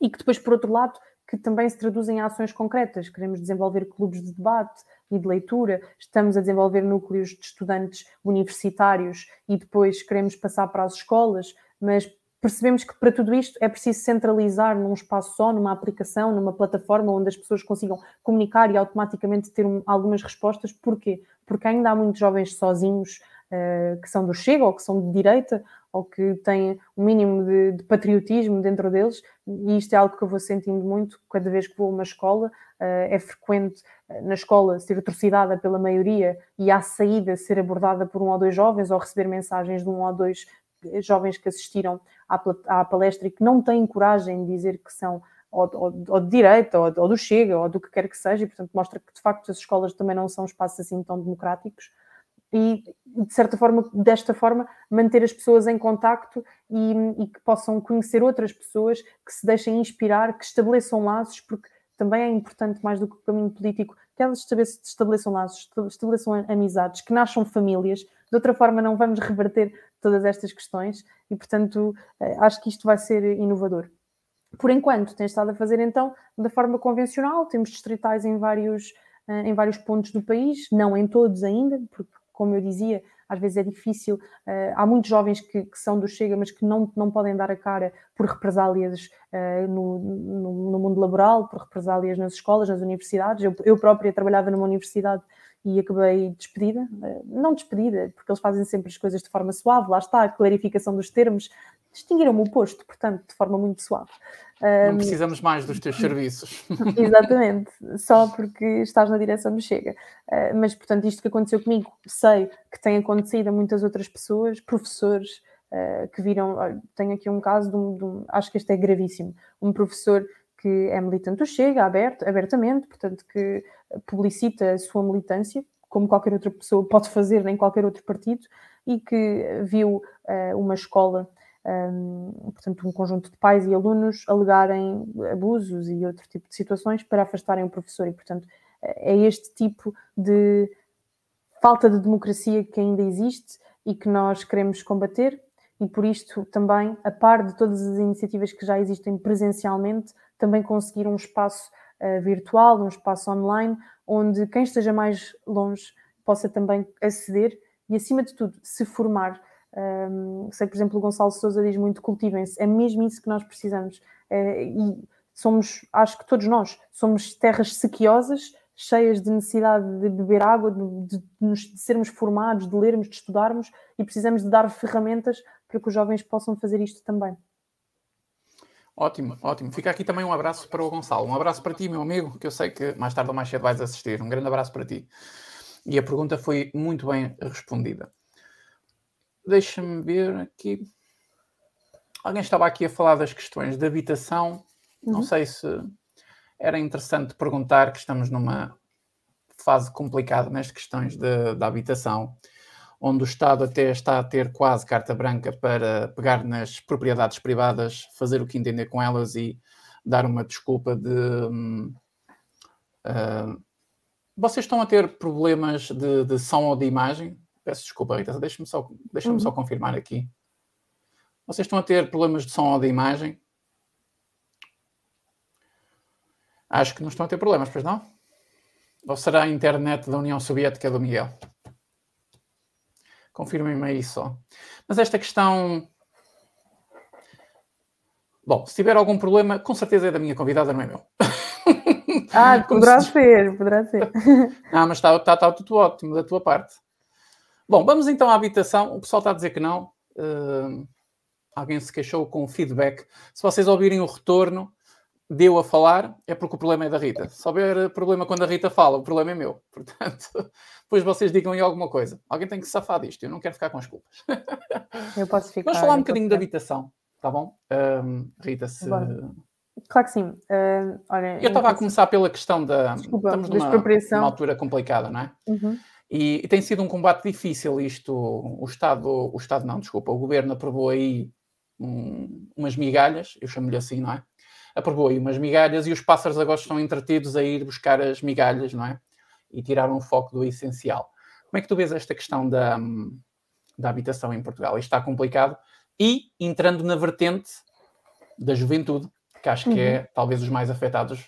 e que depois, por outro lado, que também se traduzem em ações concretas. Queremos desenvolver clubes de debate e de leitura, estamos a desenvolver núcleos de estudantes universitários e depois queremos passar para as escolas, mas percebemos que para tudo isto é preciso centralizar num espaço só, numa aplicação, numa plataforma onde as pessoas consigam comunicar e automaticamente ter um, algumas respostas. Porquê? Porque ainda há muitos jovens sozinhos uh, que são do Chega ou que são de direita ou que têm um mínimo de, de, patriotismo dentro deles, e isto é algo que eu vou sentindo muito cada vez que vou a uma escola. Uh, é frequente uh, na escola ser atrocidada pela maioria e à saída ser abordada por um ou dois jovens ou receber mensagens de um ou dois jovens que assistiram à, à palestra e que não têm coragem de dizer que são ou, ou, ou de direita, ou, ou, do Chega, ou do que quer que seja, e portanto mostra que de facto as escolas também não são espaços assim tão democráticos e, de certa forma, desta forma, manter as pessoas em contacto e, e, que possam conhecer outras pessoas, que se deixem inspirar, que estabeleçam laços, porque também é importante, mais do que o caminho político, que elas estabeleçam laços, estabeleçam amizades, que nasçam famílias. De outra forma, não vamos reverter todas estas questões e, portanto, eh, acho que isto vai ser inovador. Por enquanto, tem estado a fazer então da forma convencional, temos distritais em vários, eh, em vários pontos do país, não em todos ainda, porque como eu dizia, às vezes é difícil. Uh, há muitos jovens que, que, são do Chega, mas que não, não podem dar a cara por represálias uh, no, no, no, mundo laboral, por represálias nas escolas, nas universidades. Eu, eu própria trabalhava numa universidade e acabei despedida. Uh, não despedida, porque eles fazem sempre as coisas de forma suave, lá está, a clarificação dos termos. Distinguiram-me o posto, portanto, de forma muito suave. Não precisamos mais dos teus [laughs] serviços. Exatamente, só porque estás na direção do Chega. Uh, mas, portanto, isto que aconteceu comigo, sei que tem acontecido a muitas outras pessoas, professores uh, que viram. Tenho aqui um caso de um, de um, Acho que este é gravíssimo. Um professor que é militante do Chega, aberto, abertamente, portanto, que publicita a sua militância como qualquer outra pessoa pode fazer em qualquer outro partido, e que viu uh, uma escola, um, portanto, um conjunto de pais e alunos alegarem abusos e outro tipo de situações para afastarem o professor. E, portanto, é este tipo de falta de democracia que ainda existe e que nós queremos combater. E por isto também, a par de todas as iniciativas que já existem presencialmente, também conseguir um espaço uh, virtual, um espaço online, onde quem esteja mais longe possa também aceder e, acima de tudo, se formar. Um, sei, por exemplo, o Gonçalo Souza diz muito: cultivem-se, é mesmo isso que nós precisamos. É, e somos, acho que todos nós, somos terras sequiosas, cheias de necessidade de beber água, de, de, de, sermos formados, de lermos, de estudarmos e precisamos de dar ferramentas para que os jovens possam fazer isto também. Ótimo, ótimo. Fica aqui também um abraço para o Gonçalo. Um abraço para ti, meu amigo, que eu sei que mais tarde ou mais cedo vais assistir. Um grande abraço para ti. E a pergunta foi muito bem respondida. Deixa-me ver aqui. Alguém estava aqui a falar das questões de habitação. Uhum. Não sei se era interessante perguntar que estamos numa fase complicada nas questões de habitação, onde o Estado até está a ter quase carta branca para pegar nas propriedades privadas, fazer o que entender com elas e dar uma desculpa de. uh, vocês estão a ter problemas de, de, som ou de imagem? Peço desculpa, Rita, deixa-me só, deixa uhum. só confirmar aqui. Vocês estão a ter problemas de som ou de imagem? Acho que não estão a ter problemas, pois não? Ou será a internet da União Soviética do Miguel? Confirmem-me aí só. Mas esta questão. Bom, se tiver algum problema, com certeza é da minha convidada, não é meu. Ah, [laughs] poderá se... ser, poderá ser. [laughs] Ah, mas está, está, está tudo ótimo da tua parte. Bom, vamos então à habitação. O pessoal está a dizer que não. Uh, alguém se queixou com feedback. Se vocês ouvirem o retorno, deu a falar, é porque o problema é da Rita. Se houver problema quando a Rita fala, o problema é meu. [laughs] Portanto, depois vocês digam aí alguma coisa. Alguém tem que se safar disto, eu não quero ficar com as culpas. [laughs] Eu posso ficar. Vamos falar um bocadinho de habitação, tá bom? Um, Rita, se. Bom. Claro que sim. Uh, olha, eu estava a começar pela questão da. Desculpa, estamos numa, numa altura complicada, não é? Uhum. E, e, tem sido um combate difícil isto. O Estado, o Estado não, desculpa, o Governo aprovou aí um, umas migalhas, eu chamo-lhe assim, não é? aprovou aí umas migalhas e os pássaros agora estão entretidos a ir buscar as migalhas, não é? E tirar um foco do essencial. Como é que tu vês esta questão da, da habitação em Portugal? Isto está complicado e entrando na vertente da juventude, que acho que é uhum. talvez os mais afetados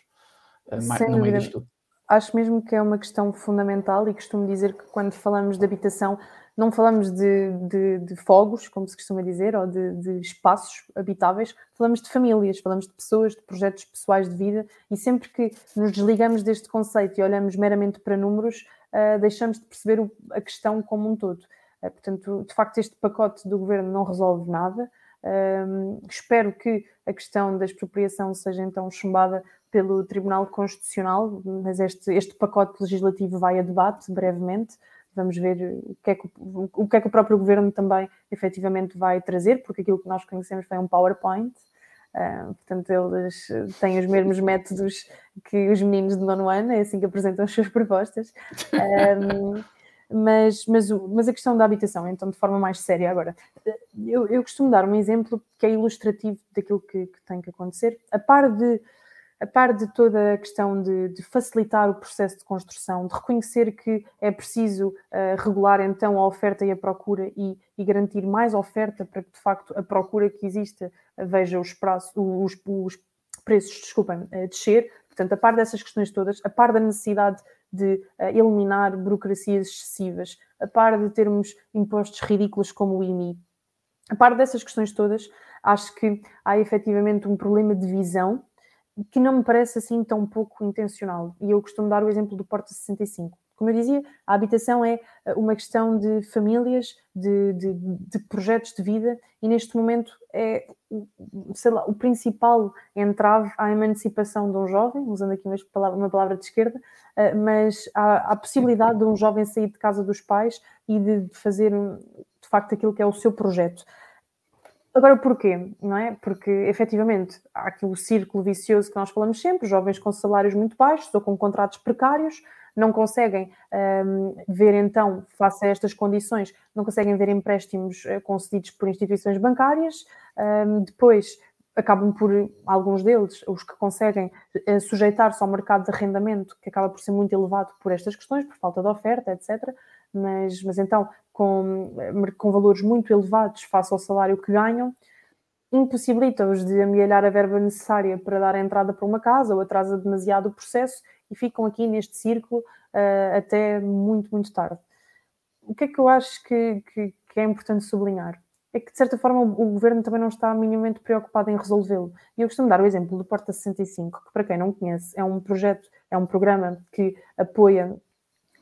uh, no meio disto tudo. Acho mesmo que é uma questão fundamental e costumo dizer que quando falamos de habitação não falamos de, de, de, fogos, como se costuma dizer, ou de, de, espaços habitáveis, falamos de famílias, falamos de pessoas, de projetos pessoais de vida, e sempre que nos desligamos deste conceito e olhamos meramente para números, uh, deixamos de perceber o, a questão como um todo. Uh, portanto, de facto, este pacote do governo não resolve nada. Uh, espero que a questão da expropriação seja então chumbada pelo Tribunal Constitucional, mas este, este pacote legislativo vai a debate brevemente. Vamos ver o que, é que, o que é que o próprio governo também efetivamente vai trazer, porque aquilo que nós conhecemos foi um PowerPoint. Uh, portanto, eles têm os mesmos métodos que os meninos de nono ano, é assim que apresentam as suas propostas. Um, [laughs] mas, mas, mas, a questão da habitação, então, de forma mais séria agora, eu, eu costumo dar um exemplo que é ilustrativo daquilo que, que tem que acontecer. A par de a par de toda a questão de, de, facilitar o processo de construção, de reconhecer que é preciso uh, regular então a oferta e a procura e, e, garantir mais oferta para que de facto a procura que exista uh, veja os, os, os preços desculpem, uh, descer. Portanto, a par dessas questões todas, a par da necessidade de eliminar burocracias excessivas, a par de termos impostos ridículos como o IMI, a par dessas questões todas, acho que há efetivamente um problema de visão que não me parece assim tão pouco intencional. E eu costumo dar o exemplo do Porta 65. Como eu dizia, a habitação é eh, uma questão de famílias, de, de, de projetos de vida, e neste momento é lá, o principal entrave à emancipação de um jovem, usando aqui uma palavra, de esquerda, eh, mas a possibilidade de um jovem sair de casa dos pais e de fazer de facto aquilo que é o seu projeto. Agora, porquê? Não é? Porque, efetivamente, há aqui o círculo vicioso que nós falamos sempre, jovens com salários muito baixos ou com contratos precários, não conseguem um, ver então, face a estas condições, não conseguem ver empréstimos uh, concedidos por instituições bancárias, um, depois acabam por, alguns deles, os que conseguem uh, sujeitar-se ao mercado de arrendamento, que acaba por ser muito elevado por estas questões, por falta de oferta, etc. Mas, mas então, com, com valores muito elevados face ao salário que ganham, impossibilita-os de amelhar a verba necessária para dar a entrada para uma casa ou atrasa demasiado o processo e ficam aqui neste círculo uh, até muito, muito tarde. O que é que eu acho que, que, que, é importante sublinhar? É que, de certa forma, o, o governo também não está minimamente preocupado em resolvê-lo. E eu costumo dar o exemplo do Porta 65, que, para quem não conhece, é um projeto, é um programa que apoia,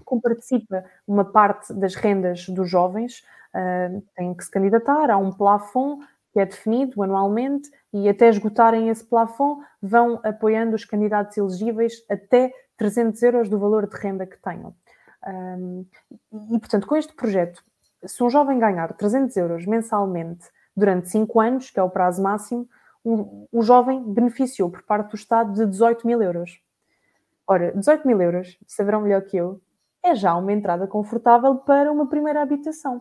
como participa uma parte das rendas dos jovens, uh, tem que se candidatar, há um plafond que é definido anualmente e até esgotarem esse plafond vão apoiando os candidatos elegíveis até 300 euros do valor de renda que tenham. Um, e, portanto, com este projeto, se um jovem ganhar 300 euros mensalmente durante 5 anos, que é o prazo máximo, o, o jovem beneficiou por parte do Estado de 18 mil euros. Ora, 18 mil euros, saberão melhor que eu, é já uma entrada confortável para uma primeira habitação.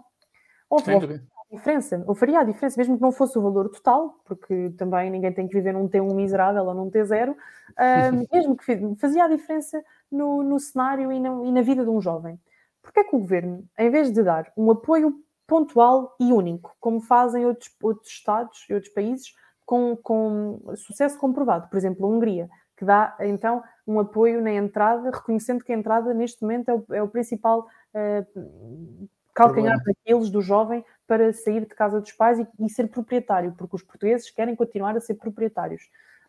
Houve, diferença, ou faria a diferença, mesmo que não fosse o valor total, porque também ninguém tem que viver num T1 miserável ou num T0, uh, [laughs] mesmo que fazia a diferença no, no cenário e na, e na, vida de um jovem. Porque é que o governo, em vez de dar um apoio pontual e único, como fazem outros, outros Estados e outros países, com, com sucesso comprovado, por exemplo, a Hungria, que dá então um apoio na entrada, reconhecendo que a entrada neste momento é o, é o principal uh, calcanhar daqueles do jovem para sair de casa dos pais e, e, ser proprietário, porque os portugueses querem continuar a ser proprietários.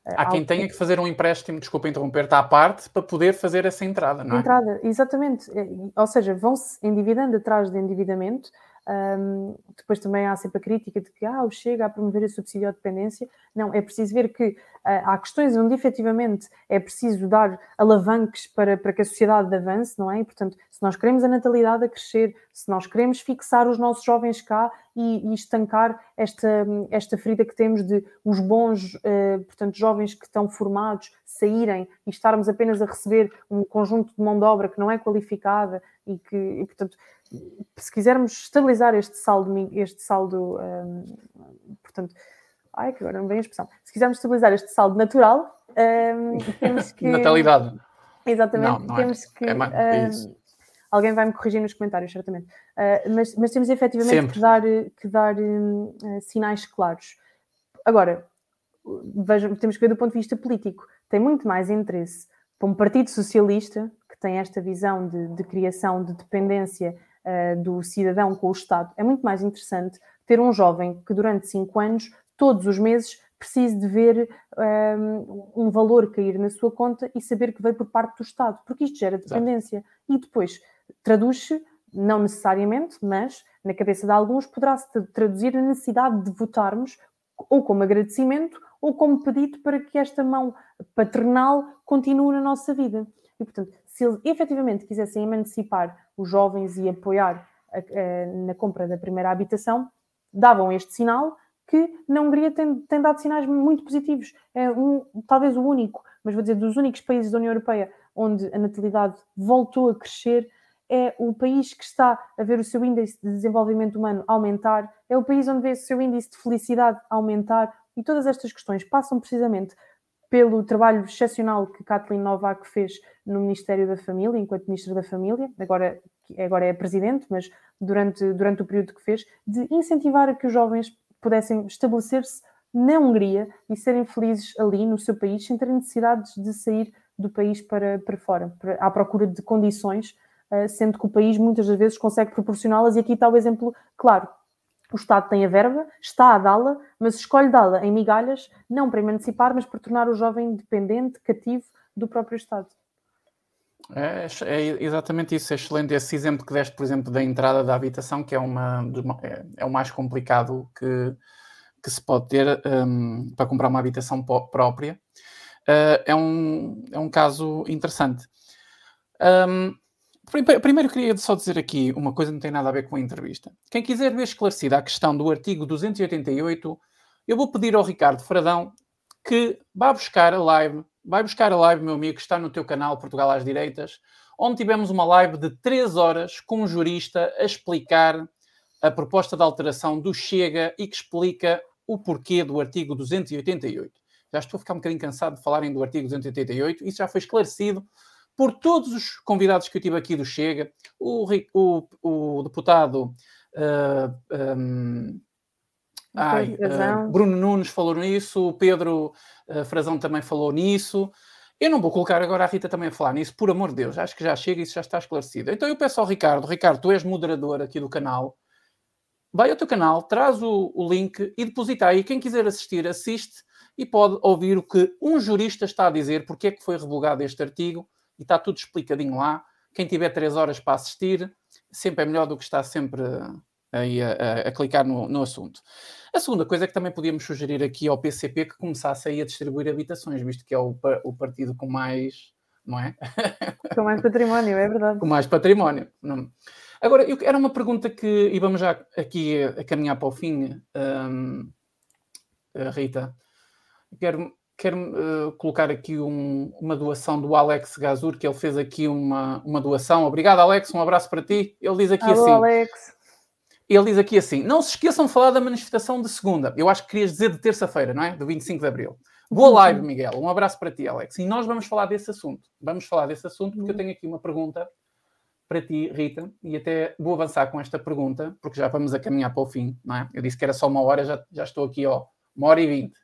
Há quem tenha que fazer um empréstimo, desculpa interromper-te, à parte para poder fazer essa entrada, não é? Entrada, exatamente. Ou seja, vão-se endividando atrás de endividamento um, depois também há sempre a crítica de que ah, o Chega a promover a subsídio à dependência. Não, é preciso ver que uh, há questões onde efetivamente é preciso dar alavanques para, para que a sociedade avance, não é? E, portanto, se nós queremos a natalidade a crescer, se nós queremos fixar os nossos jovens cá e, e estancar esta, esta ferida que temos de os bons, uh, portanto, jovens que estão formados saírem e estarmos apenas a receber um conjunto de mão de obra que não é qualificada e que, e, portanto, se quisermos estabilizar este saldo, este saldo, um, portanto, ai que agora não vem a expressão. Se quisermos estabilizar este saldo natural, um, [laughs] temos que. Natalidade. Exatamente, não, não é. temos é. que. É, é um, alguém vai me corrigir nos comentários, certamente. Uh, mas, mas, temos efetivamente Sempre. que dar, que dar uh, sinais claros. Agora, vejam, temos que ver do ponto de vista político. Tem muito mais interesse para um Partido Socialista, que tem esta visão de, de criação de dependência uh, do cidadão com o Estado, é muito mais interessante ter um jovem que durante cinco anos, todos os meses, precise de ver um, ehm, um valor cair na sua conta e saber que veio por parte do Estado, porque isto gera dependência. Exato. E depois traduz-se, não necessariamente, mas na cabeça de alguns poderá-se traduzir a necessidade de votarmos ou como agradecimento ou como pedido para que esta mão paternal continue na nossa vida. E, portanto, se eles efetivamente quisessem emancipar os jovens e apoiar a, a, na compra da primeira habitação, davam este sinal que na Hungria tem, tem dado sinais muito positivos. É um, talvez o único, mas vou dizer, dos únicos países da União Europeia onde a natalidade voltou a crescer, é o país que está a ver o seu índice de desenvolvimento humano aumentar, é o país onde vê o seu índice de felicidade aumentar, e todas estas questões passam precisamente pelo trabalho excepcional que Kathleen Novak fez no Ministério da Família, enquanto Ministra da Família, agora, agora é Presidente, mas durante, durante o período que fez, de incentivar a que os jovens pudessem estabelecer-se na Hungria e serem felizes ali no seu país, sem terem necessidades de sair do país para, para fora, para, à procura de condições, uh, sendo que o país muitas das vezes consegue proporcioná-las, e aqui está o exemplo claro. O Estado tem a verba, está a dá-la, mas escolhe dá-la em migalhas, não para emancipar, mas para tornar o jovem dependente, cativo do próprio Estado. É, é, exatamente isso, é excelente esse exemplo que deste, por exemplo, da entrada da habitação, que é, uma, é, é o mais complicado que, que se pode ter um, para comprar uma habitação própria. Uh, é, um, é um caso interessante. Um, Primeiro queria só dizer aqui uma coisa que não tem nada a ver com a entrevista. Quem quiser ver esclarecida a questão do artigo 288, eu vou pedir ao Ricardo Fradão que vá buscar a live, vai buscar a live, meu amigo, que está no teu canal Portugal às Direitas, onde tivemos uma live de 3 horas com um jurista a explicar a proposta de alteração do Chega e que explica o porquê do artigo 288. Já estou a ficar um bocadinho cansado de falarem do artigo 288, isso já foi esclarecido por todos os convidados que eu tive aqui do Chega, o, o, o deputado uh, um, ai, uh, Bruno Nunes falou nisso, o Pedro uh, Frazão também falou nisso. Eu não vou colocar agora a Rita também a falar nisso, por amor de Deus, acho que já chega e isso já está esclarecido. Então eu peço ao Ricardo, Ricardo, tu és moderador aqui do canal, vai ao teu canal, traz o, o link e deposita aí. Quem quiser assistir, assiste e pode ouvir o que um jurista está a dizer, porque é que foi revogado este artigo e está tudo explicadinho lá. Quem tiver três horas para assistir, sempre é melhor do que estar sempre aí a, a, a clicar no, no, assunto. A segunda coisa é que também podíamos sugerir aqui ao PCP que começasse aí a distribuir habitações, visto que é o, o partido com mais, não é? [laughs] Com mais património, é verdade. Com mais património. Não. Agora, eu, era uma pergunta que, e vamos já aqui a, a caminhar para o fim, um, Rita. Quero quero uh, colocar aqui um, uma doação do Alex Gazur, que ele fez aqui uma, uma doação. Obrigado, Alex, um abraço para ti. Ele diz aqui Alô, assim. Alex. Ele diz aqui assim: não se esqueçam de falar da manifestação de segunda. Eu acho que querias dizer de terça-feira, não é? Do 25 de abril. Boa uhum. live, Miguel. Um abraço para ti, Alex. E nós vamos falar desse assunto. Vamos falar desse assunto porque eu tenho aqui uma pergunta para ti, Rita, e até vou avançar com esta pergunta, porque já vamos a caminhar para o fim, não é? Eu disse que era só uma hora, já, já estou aqui, ó, uma hora e vinte.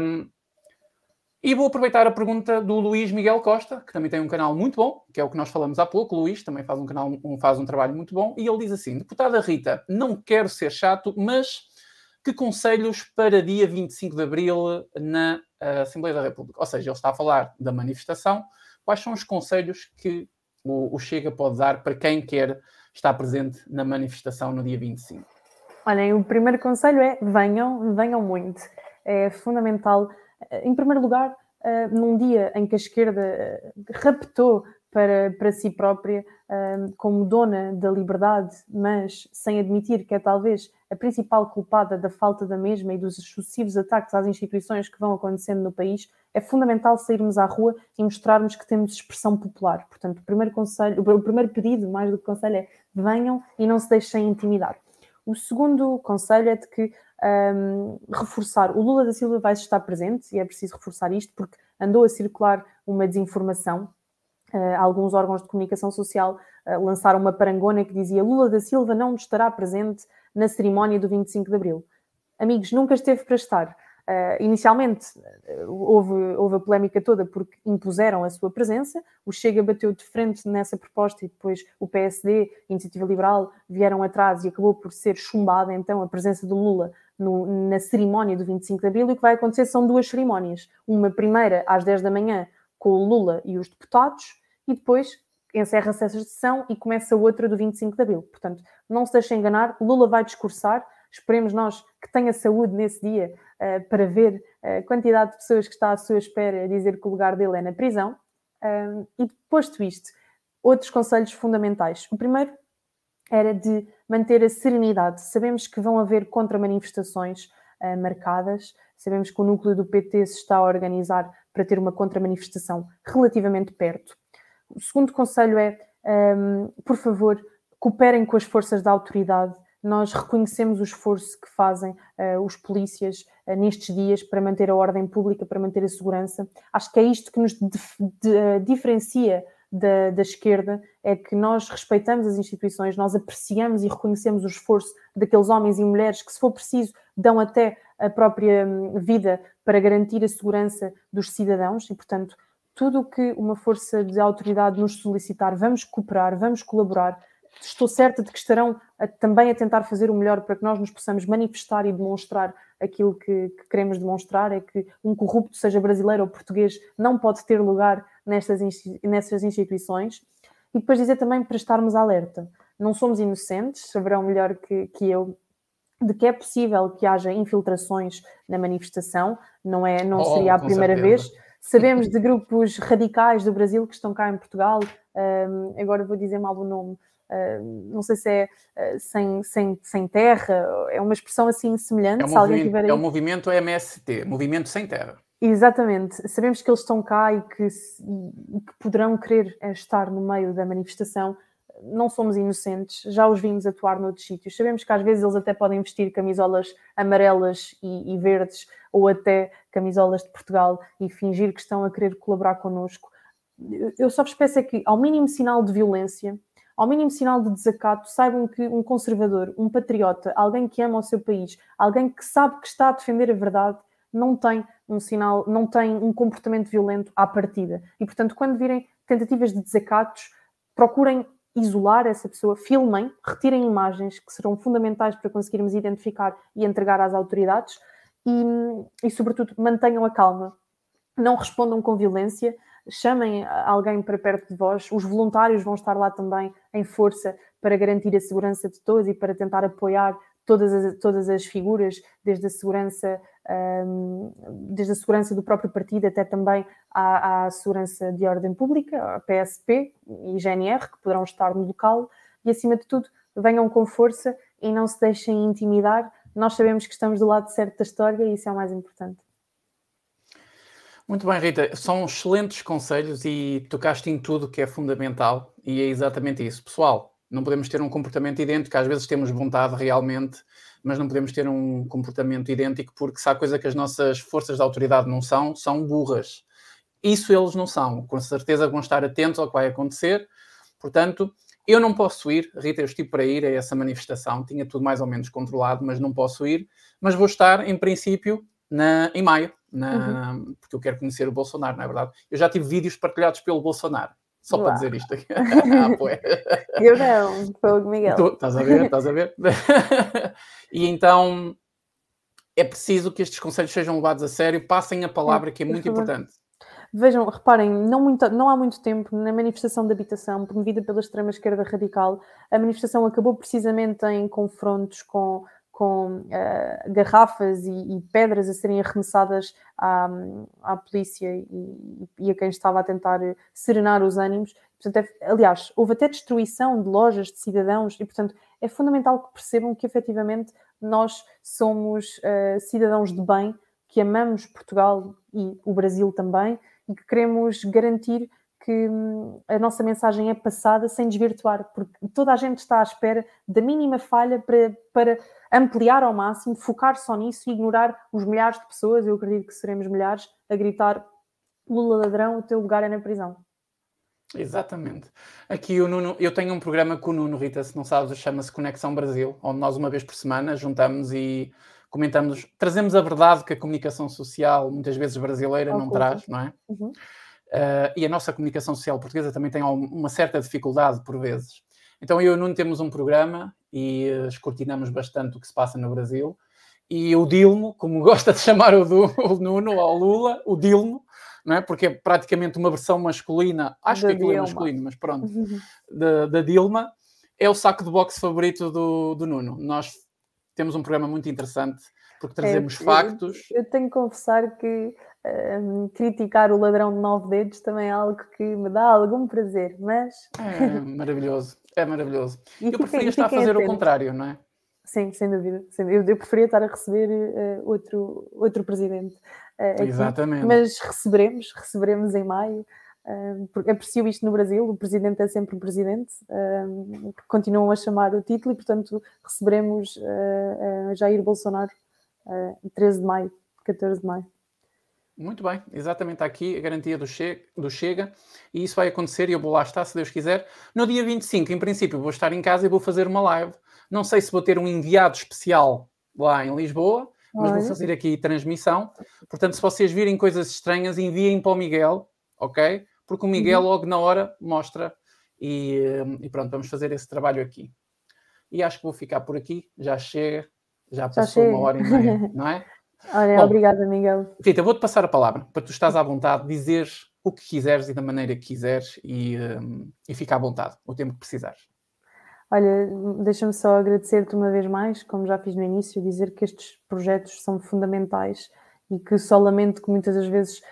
Um, e vou aproveitar a pergunta do Luís Miguel Costa, que também tem um canal muito bom, que é o que nós falamos há pouco. O Luís também faz um canal, um, faz um trabalho muito bom. E ele diz assim: Deputada Rita, não quero ser chato, mas que conselhos para dia 25 de abril na uh, Assembleia da República? Ou seja, ele está a falar da manifestação. Quais são os conselhos que o, o Chega pode dar para quem quer estar presente na manifestação no dia 25? Olhem, o primeiro conselho é venham, venham muito é fundamental. Em primeiro lugar, eh, num dia em que a esquerda eh, raptou para, para si própria eh, como dona da liberdade, mas sem admitir que é talvez a principal culpada da falta da mesma e dos sucessivos ataques às instituições que vão acontecendo no país, é fundamental sairmos à rua e mostrarmos que temos expressão popular. Portanto, o primeiro conselho, o primeiro pedido, mais do que conselho, é venham e não se deixem intimidar. O segundo conselho é de que um, reforçar. O Lula da Silva vai estar presente e é preciso reforçar isto porque andou a circular uma desinformação. Uh, alguns órgãos de comunicação social uh, lançaram uma parangona que dizia Lula da Silva não estará presente na cerimónia do 25 de Abril. Amigos, nunca esteve para estar. Uh, inicialmente houve, houve a polémica toda porque impuseram a sua presença, o Chega bateu de frente nessa proposta e depois o PSD, Iniciativa Liberal, vieram atrás e acabou por ser chumbada então a presença do Lula no, na cerimónia do 25 de Abril, e o que vai acontecer são duas cerimónias. Uma primeira às 10 da manhã com o Lula e os deputados, e depois encerra-se essa sessão e começa outra do 25 de Abril. Portanto, não se deixe enganar, Lula vai discursar, esperemos nós que tenha saúde nesse dia uh, para ver a quantidade de pessoas que está à sua espera a dizer que o lugar dele é na prisão. Uh, e posto isto, outros conselhos fundamentais. O primeiro era de manter a serenidade. Sabemos que vão haver contra-manifestações uh, marcadas, sabemos que o núcleo do PT se está a organizar para ter uma contra-manifestação relativamente perto. O segundo conselho é, um, por favor, cooperem com as forças da autoridade. Nós reconhecemos o esforço que fazem uh, os polícias uh, nestes dias para manter a ordem pública, para manter a segurança. Acho que é isto que nos dif diferencia da, da, esquerda é que nós respeitamos as instituições, nós apreciamos e reconhecemos o esforço daqueles homens e mulheres que, se for preciso, dão até a própria hum, vida para garantir a segurança dos cidadãos e, portanto, tudo o que uma força de autoridade nos solicitar, vamos cooperar, vamos colaborar. Estou certa de que estarão a, também a tentar fazer o melhor para que nós nos possamos manifestar e demonstrar aquilo que, que queremos demonstrar: é que um corrupto, seja brasileiro ou português, não pode ter lugar nestas, nestas instituições. E depois dizer também para estarmos alerta. Não somos inocentes, saberão melhor que, que eu de que é possível que haja infiltrações na manifestação, não, é, não oh, seria a primeira certeza. vez. Sabemos de grupos radicais do Brasil que estão cá em Portugal, um, agora vou dizer mal o nome, não sei se é uh, sem, sem, sem terra, é uma expressão assim semelhante. É um, movimento, tiver... é um movimento MST, Movimento Sem Terra. Exatamente. Sabemos que eles estão cá e que, e que poderão querer eh, estar no meio da manifestação. Não somos inocentes, já os vimos atuar noutros sítios. Sabemos que às vezes eles até podem vestir camisolas amarelas e, e verdes ou até camisolas de Portugal e fingir que estão a querer colaborar connosco. Eu só vos peço é que, ao mínimo sinal de violência, ao mínimo sinal de desacato, saibam que um conservador, um patriota, alguém que ama o seu país, alguém que sabe que está a defender a verdade, não tem um sinal, não tem um comportamento violento à partida. E, portanto, quando virem tentativas de desacatos, procurem isolar essa pessoa, filmem, retirem imagens que serão fundamentais para conseguirmos identificar e entregar às autoridades e, e sobretudo, mantenham a calma. Não respondam com violência, chamem alguém para perto de vós. Os voluntários vão estar lá também em força para garantir a segurança de todos e para tentar apoiar todas as, todas as figuras, desde a segurança, um, desde a segurança do próprio partido até também à, à, segurança de ordem pública, a PSP e GNR, que poderão estar no local, e acima de tudo, venham com força e não se deixem intimidar. Nós sabemos que estamos do lado certo da história e isso é o mais importante. Muito bem, Rita. São excelentes conselhos e tocaste em tudo que é fundamental e é exatamente isso. Pessoal, não podemos ter um comportamento idêntico, às vezes temos vontade realmente, mas não podemos ter um comportamento idêntico porque se há coisa que as nossas forças de autoridade não são, são burras. Isso eles não são. Com certeza vão estar atentos ao que vai acontecer. Portanto, eu não posso ir, Rita, eu estive para ir a essa manifestação, tinha tudo mais ou menos controlado, mas não posso ir. Mas vou estar, em princípio, na, em maio, na, uhum. porque eu quero conhecer o Bolsonaro, não é verdade? Eu já tive vídeos partilhados pelo Bolsonaro. Só para dizer isto aqui. [laughs] [laughs] ah, eu não, foi o Miguel. Tu, estás a ver, estás a ver? [laughs] e então é preciso que estes conselhos sejam levados a sério, passem a palavra, que é muito importante. Vejam, reparem, não, muito, não há muito tempo, na manifestação de habitação promovida pela extrema-esquerda radical, a manifestação acabou precisamente em confrontos com com uh, garrafas e, e, pedras a serem arremessadas à, à polícia e, e, a quem estava a tentar serenar os ânimos. Portanto, é, aliás, houve até destruição de lojas de cidadãos e, portanto, é fundamental que percebam que efetivamente nós somos uh, cidadãos de bem, que amamos Portugal e o Brasil também e que queremos garantir que hum, a nossa mensagem é passada sem desvirtuar, porque toda a gente está à espera da mínima falha para, para ampliar ao máximo, focar só nisso e ignorar os milhares de pessoas, eu acredito que seremos milhares, a gritar Lula ladrão, o teu lugar é na prisão. Exatamente. Aqui o Nuno, eu tenho um programa com o Nuno, Rita, se não sabes, chama-se Conexão Brasil, onde nós uma vez por semana juntamos e comentamos, trazemos a verdade que a comunicação social, muitas vezes brasileira, não traz, não é? Uhum. Uh, e a nossa comunicação social portuguesa também tem uma certa dificuldade por vezes. Então eu e o Nuno temos um programa e uh, escrutinamos bastante o que se passa no Brasil. E o Dilmo, como [laughs] gosta de chamar o, do, o Nuno ao Lula, o Dilmo, não é? porque é praticamente uma versão masculina, acho da que aquilo é masculino, mas pronto, da, da, Dilma, é o saco de boxe favorito do, do Nuno. Nós temos um programa muito interessante porque trazemos é, factos. Eu, eu, tenho que confessar que um, criticar o ladrão de nove dedos também é algo que me dá algum prazer, mas. É maravilhoso, é maravilhoso. E eu preferia estar a fazer atento. o contrário, não é? Sim, sem dúvida. Eu, eu preferia estar a receber uh, outro, outro presidente. Uh, Exatamente. Mas receberemos, receberemos em maio. Uh, aprecio isto no Brasil, o presidente é sempre o presidente, uh, continuam a chamar o título e, portanto, receberemos uh, Jair Bolsonaro uh, 13 de maio, 14 de maio. Muito bem, exatamente aqui a garantia do, che do Chega e isso vai acontecer e eu vou lá estar, se Deus quiser. No dia 25, em princípio, vou estar em casa e vou fazer uma live. Não sei se vou ter um enviado especial lá em Lisboa, mas Olha. vou fazer aqui transmissão. Portanto, se vocês virem coisas estranhas, enviem para o Miguel, ok? Porque o Miguel uhum. logo na hora mostra e, e, pronto, vamos fazer esse trabalho aqui. E acho que vou ficar por aqui, já chega, já passou já uma hora e meia, [laughs] não é? Olha, Bom, obrigada, Miguel. Rita, vou-te passar a palavra para tu estás à vontade, dizeres o que quiseres e da maneira que quiseres e, um, e fica à vontade, o tempo que precisares. Olha, deixa-me só agradecer-te uma vez mais, como já fiz no início, dizer que estes projetos são fundamentais e que só lamento que muitas das vezes,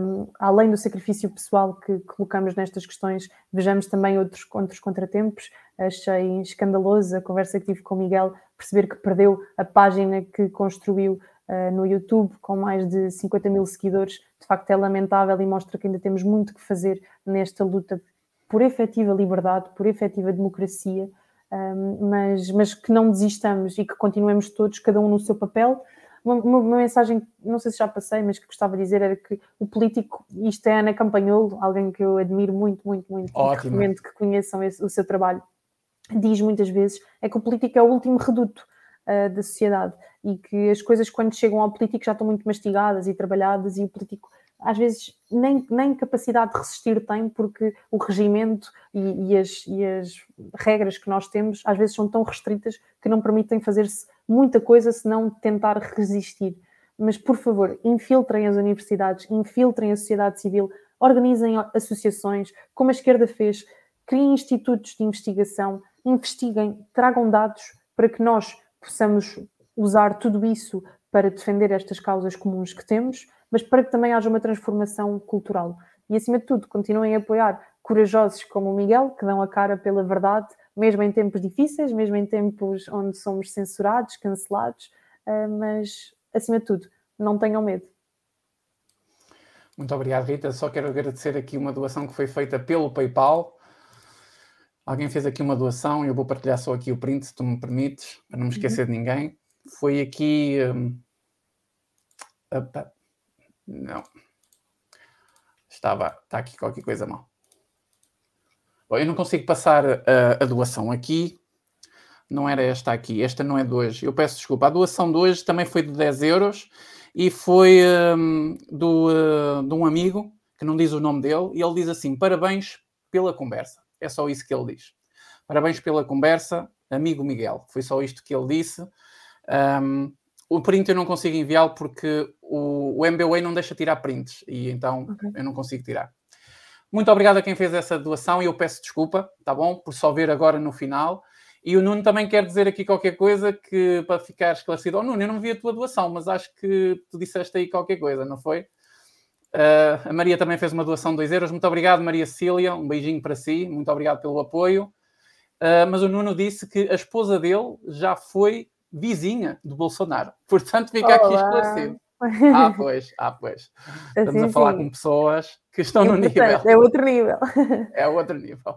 um, além do sacrifício pessoal que colocamos nestas questões, vejamos também outros, outros contratempos. Achei escandaloso a conversa que tive com o Miguel, perceber que perdeu a página que construiu uh, no YouTube, com mais de 50 mil seguidores, de facto é lamentável e mostra que ainda temos muito que fazer nesta luta por efetiva liberdade, por efetiva democracia, um, mas, mas que não desistamos e que continuemos todos, cada um no seu papel. Uma, uma, uma, mensagem, não sei se já passei, mas que gostava de dizer era que o político, isto é Ana Campanholo, alguém que eu admiro muito, muito, muito, Ótimo. e recomendo que conheçam esse, o seu trabalho, diz muitas vezes, é que o político é o último reduto uh, da sociedade e que as coisas quando chegam ao político já estão muito mastigadas e trabalhadas e o político às vezes nem, nem capacidade de resistir tem, porque o regimento e, e, as, e, as, regras que nós temos às vezes são tão restritas que não permitem fazer-se muita coisa senão tentar resistir. Mas, por favor, infiltrem as universidades, infiltrem a sociedade civil, organizem associações, como a esquerda fez, criem institutos de investigação, investiguem, tragam dados para que nós possamos usar tudo isso para defender estas causas comuns que temos mas para que também haja uma transformação cultural. E, acima de tudo, continuem a apoiar corajosos como o Miguel, que dão a cara pela verdade, mesmo em tempos difíceis, mesmo em tempos onde somos censurados, cancelados, eh, mas, acima de tudo, não tenham medo. Muito obrigado, Rita. Só quero agradecer aqui uma doação que foi feita pelo PayPal. Alguém fez aqui uma doação e eu vou partilhar só aqui o print, se tu me permites, para não me esquecer uhum. de ninguém. Foi aqui. Um, não. Estava. Está aqui qualquer coisa mal. Bom, eu não consigo passar a, a, doação aqui. Não era esta aqui. Esta não é de hoje. Eu peço desculpa. A doação de hoje também foi de 10 euros e foi um, do, uh, de um amigo que não diz o nome dele e ele diz assim: parabéns pela conversa. É só isso que ele diz. Parabéns pela conversa, amigo Miguel. Foi só isto que ele disse. Um, o print eu não consigo enviá-lo porque o, o MBWay não deixa tirar prints e então okay. eu não consigo tirar. Muito obrigado a quem fez essa doação e eu peço desculpa, tá bom? Por só ver agora no final. E o Nuno também quer dizer aqui qualquer coisa que para ficar esclarecido. Oh, Nuno, eu não vi a tua doação, mas acho que tu disseste aí qualquer coisa, não foi? Uh, a Maria também fez uma doação de 2 euros. Muito obrigado, Maria Cecília. Um beijinho para si. Muito obrigado pelo apoio. Uh, mas o Nuno disse que a esposa dele já foi vizinha do Bolsonaro. Portanto, fica Olá. aqui esclarecido. Ah, [laughs] pois, ah, pois. Estamos assim, a falar sim. com pessoas que estão no nível. É outro nível. [laughs] É outro nível.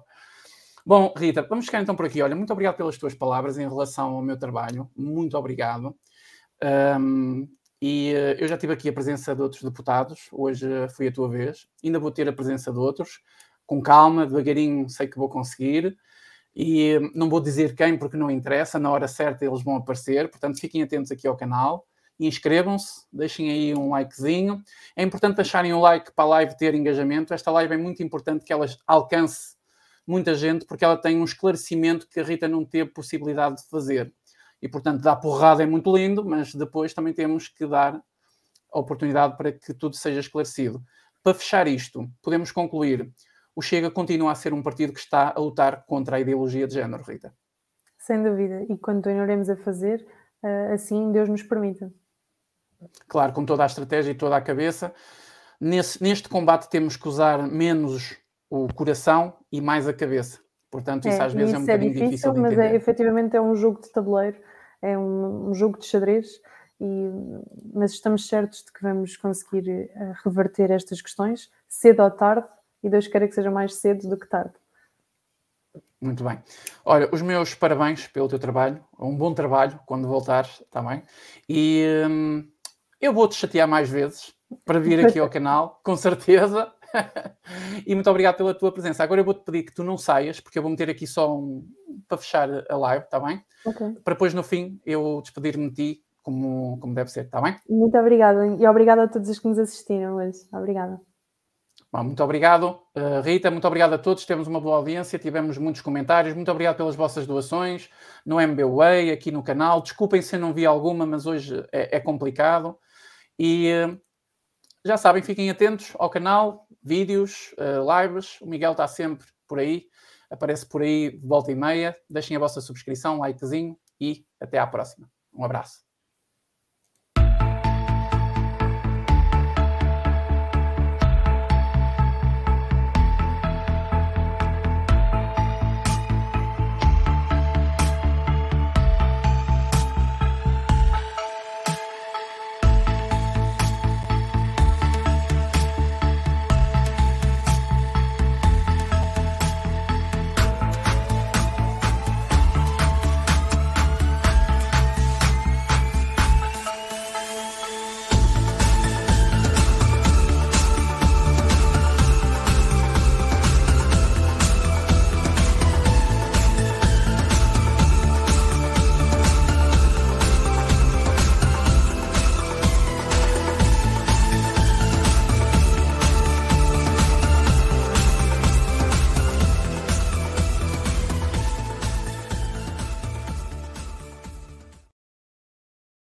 Bom, Rita, vamos ficar então por aqui. Olha, muito obrigado pelas tuas palavras em relação ao meu trabalho. Muito obrigado. Um, e uh, eu já tive aqui a presença de outros deputados. Hoje uh, foi a tua vez. Ainda vou ter a presença de outros. Com calma, devagarinho, sei que vou conseguir. E hum, não vou dizer quem porque não interessa, na hora certa eles vão aparecer, portanto fiquem atentos aqui ao canal, inscrevam-se, deixem aí um likezinho. É importante deixarem um like para a live ter engajamento. Esta live é muito importante que ela alcance muita gente porque ela tem um esclarecimento que a Rita não teve possibilidade de fazer. E portanto, dar porrada é muito lindo, mas depois também temos que dar a oportunidade para que tudo seja esclarecido. Para fechar isto, podemos concluir o Chega continua a ser um partido que está a lutar contra a ideologia de género, Rita. Sem dúvida, e continuaremos a fazer, eh, assim Deus nos permita. Claro, com toda a estratégia e toda a cabeça. Nesse, neste combate temos que usar menos o coração e mais a cabeça. Portanto, isso é, às vezes isso é um é bocadinho difícil, difícil de mas é, efetivamente é um jogo de tabuleiro, é um, um jogo de xadrez, e, mas estamos certos de que vamos conseguir uh, reverter estas questões, cedo ou tarde, e Deus queira que seja mais cedo do que tarde. Muito bem. Olha, os meus parabéns pelo teu trabalho. Um bom trabalho quando voltares, também. E hum, eu vou-te chatear mais vezes para vir aqui ao [laughs] canal, com certeza. [laughs] e muito obrigado pela tua presença. Agora eu vou-te pedir que tu não saias, porque eu vou meter aqui só um para fechar a live, está bem? Okay. Para depois no fim eu despedir-me de ti como, como deve ser, está bem? Muito obrigada e obrigada a todos os que nos assistiram hoje. Obrigada. Bom, muito obrigado, uh, Rita. Muito obrigado a todos. Temos uma boa audiência, tivemos muitos comentários. Muito obrigado pelas vossas doações no MBWay, aqui no canal. Desculpem se eu não vi alguma, mas hoje é, é complicado. E uh, já sabem, fiquem atentos ao canal, vídeos, uh, lives. O Miguel está sempre por aí, aparece por aí de volta e meia. Deixem a vossa subscrição, likezinho e até à próxima. Um abraço.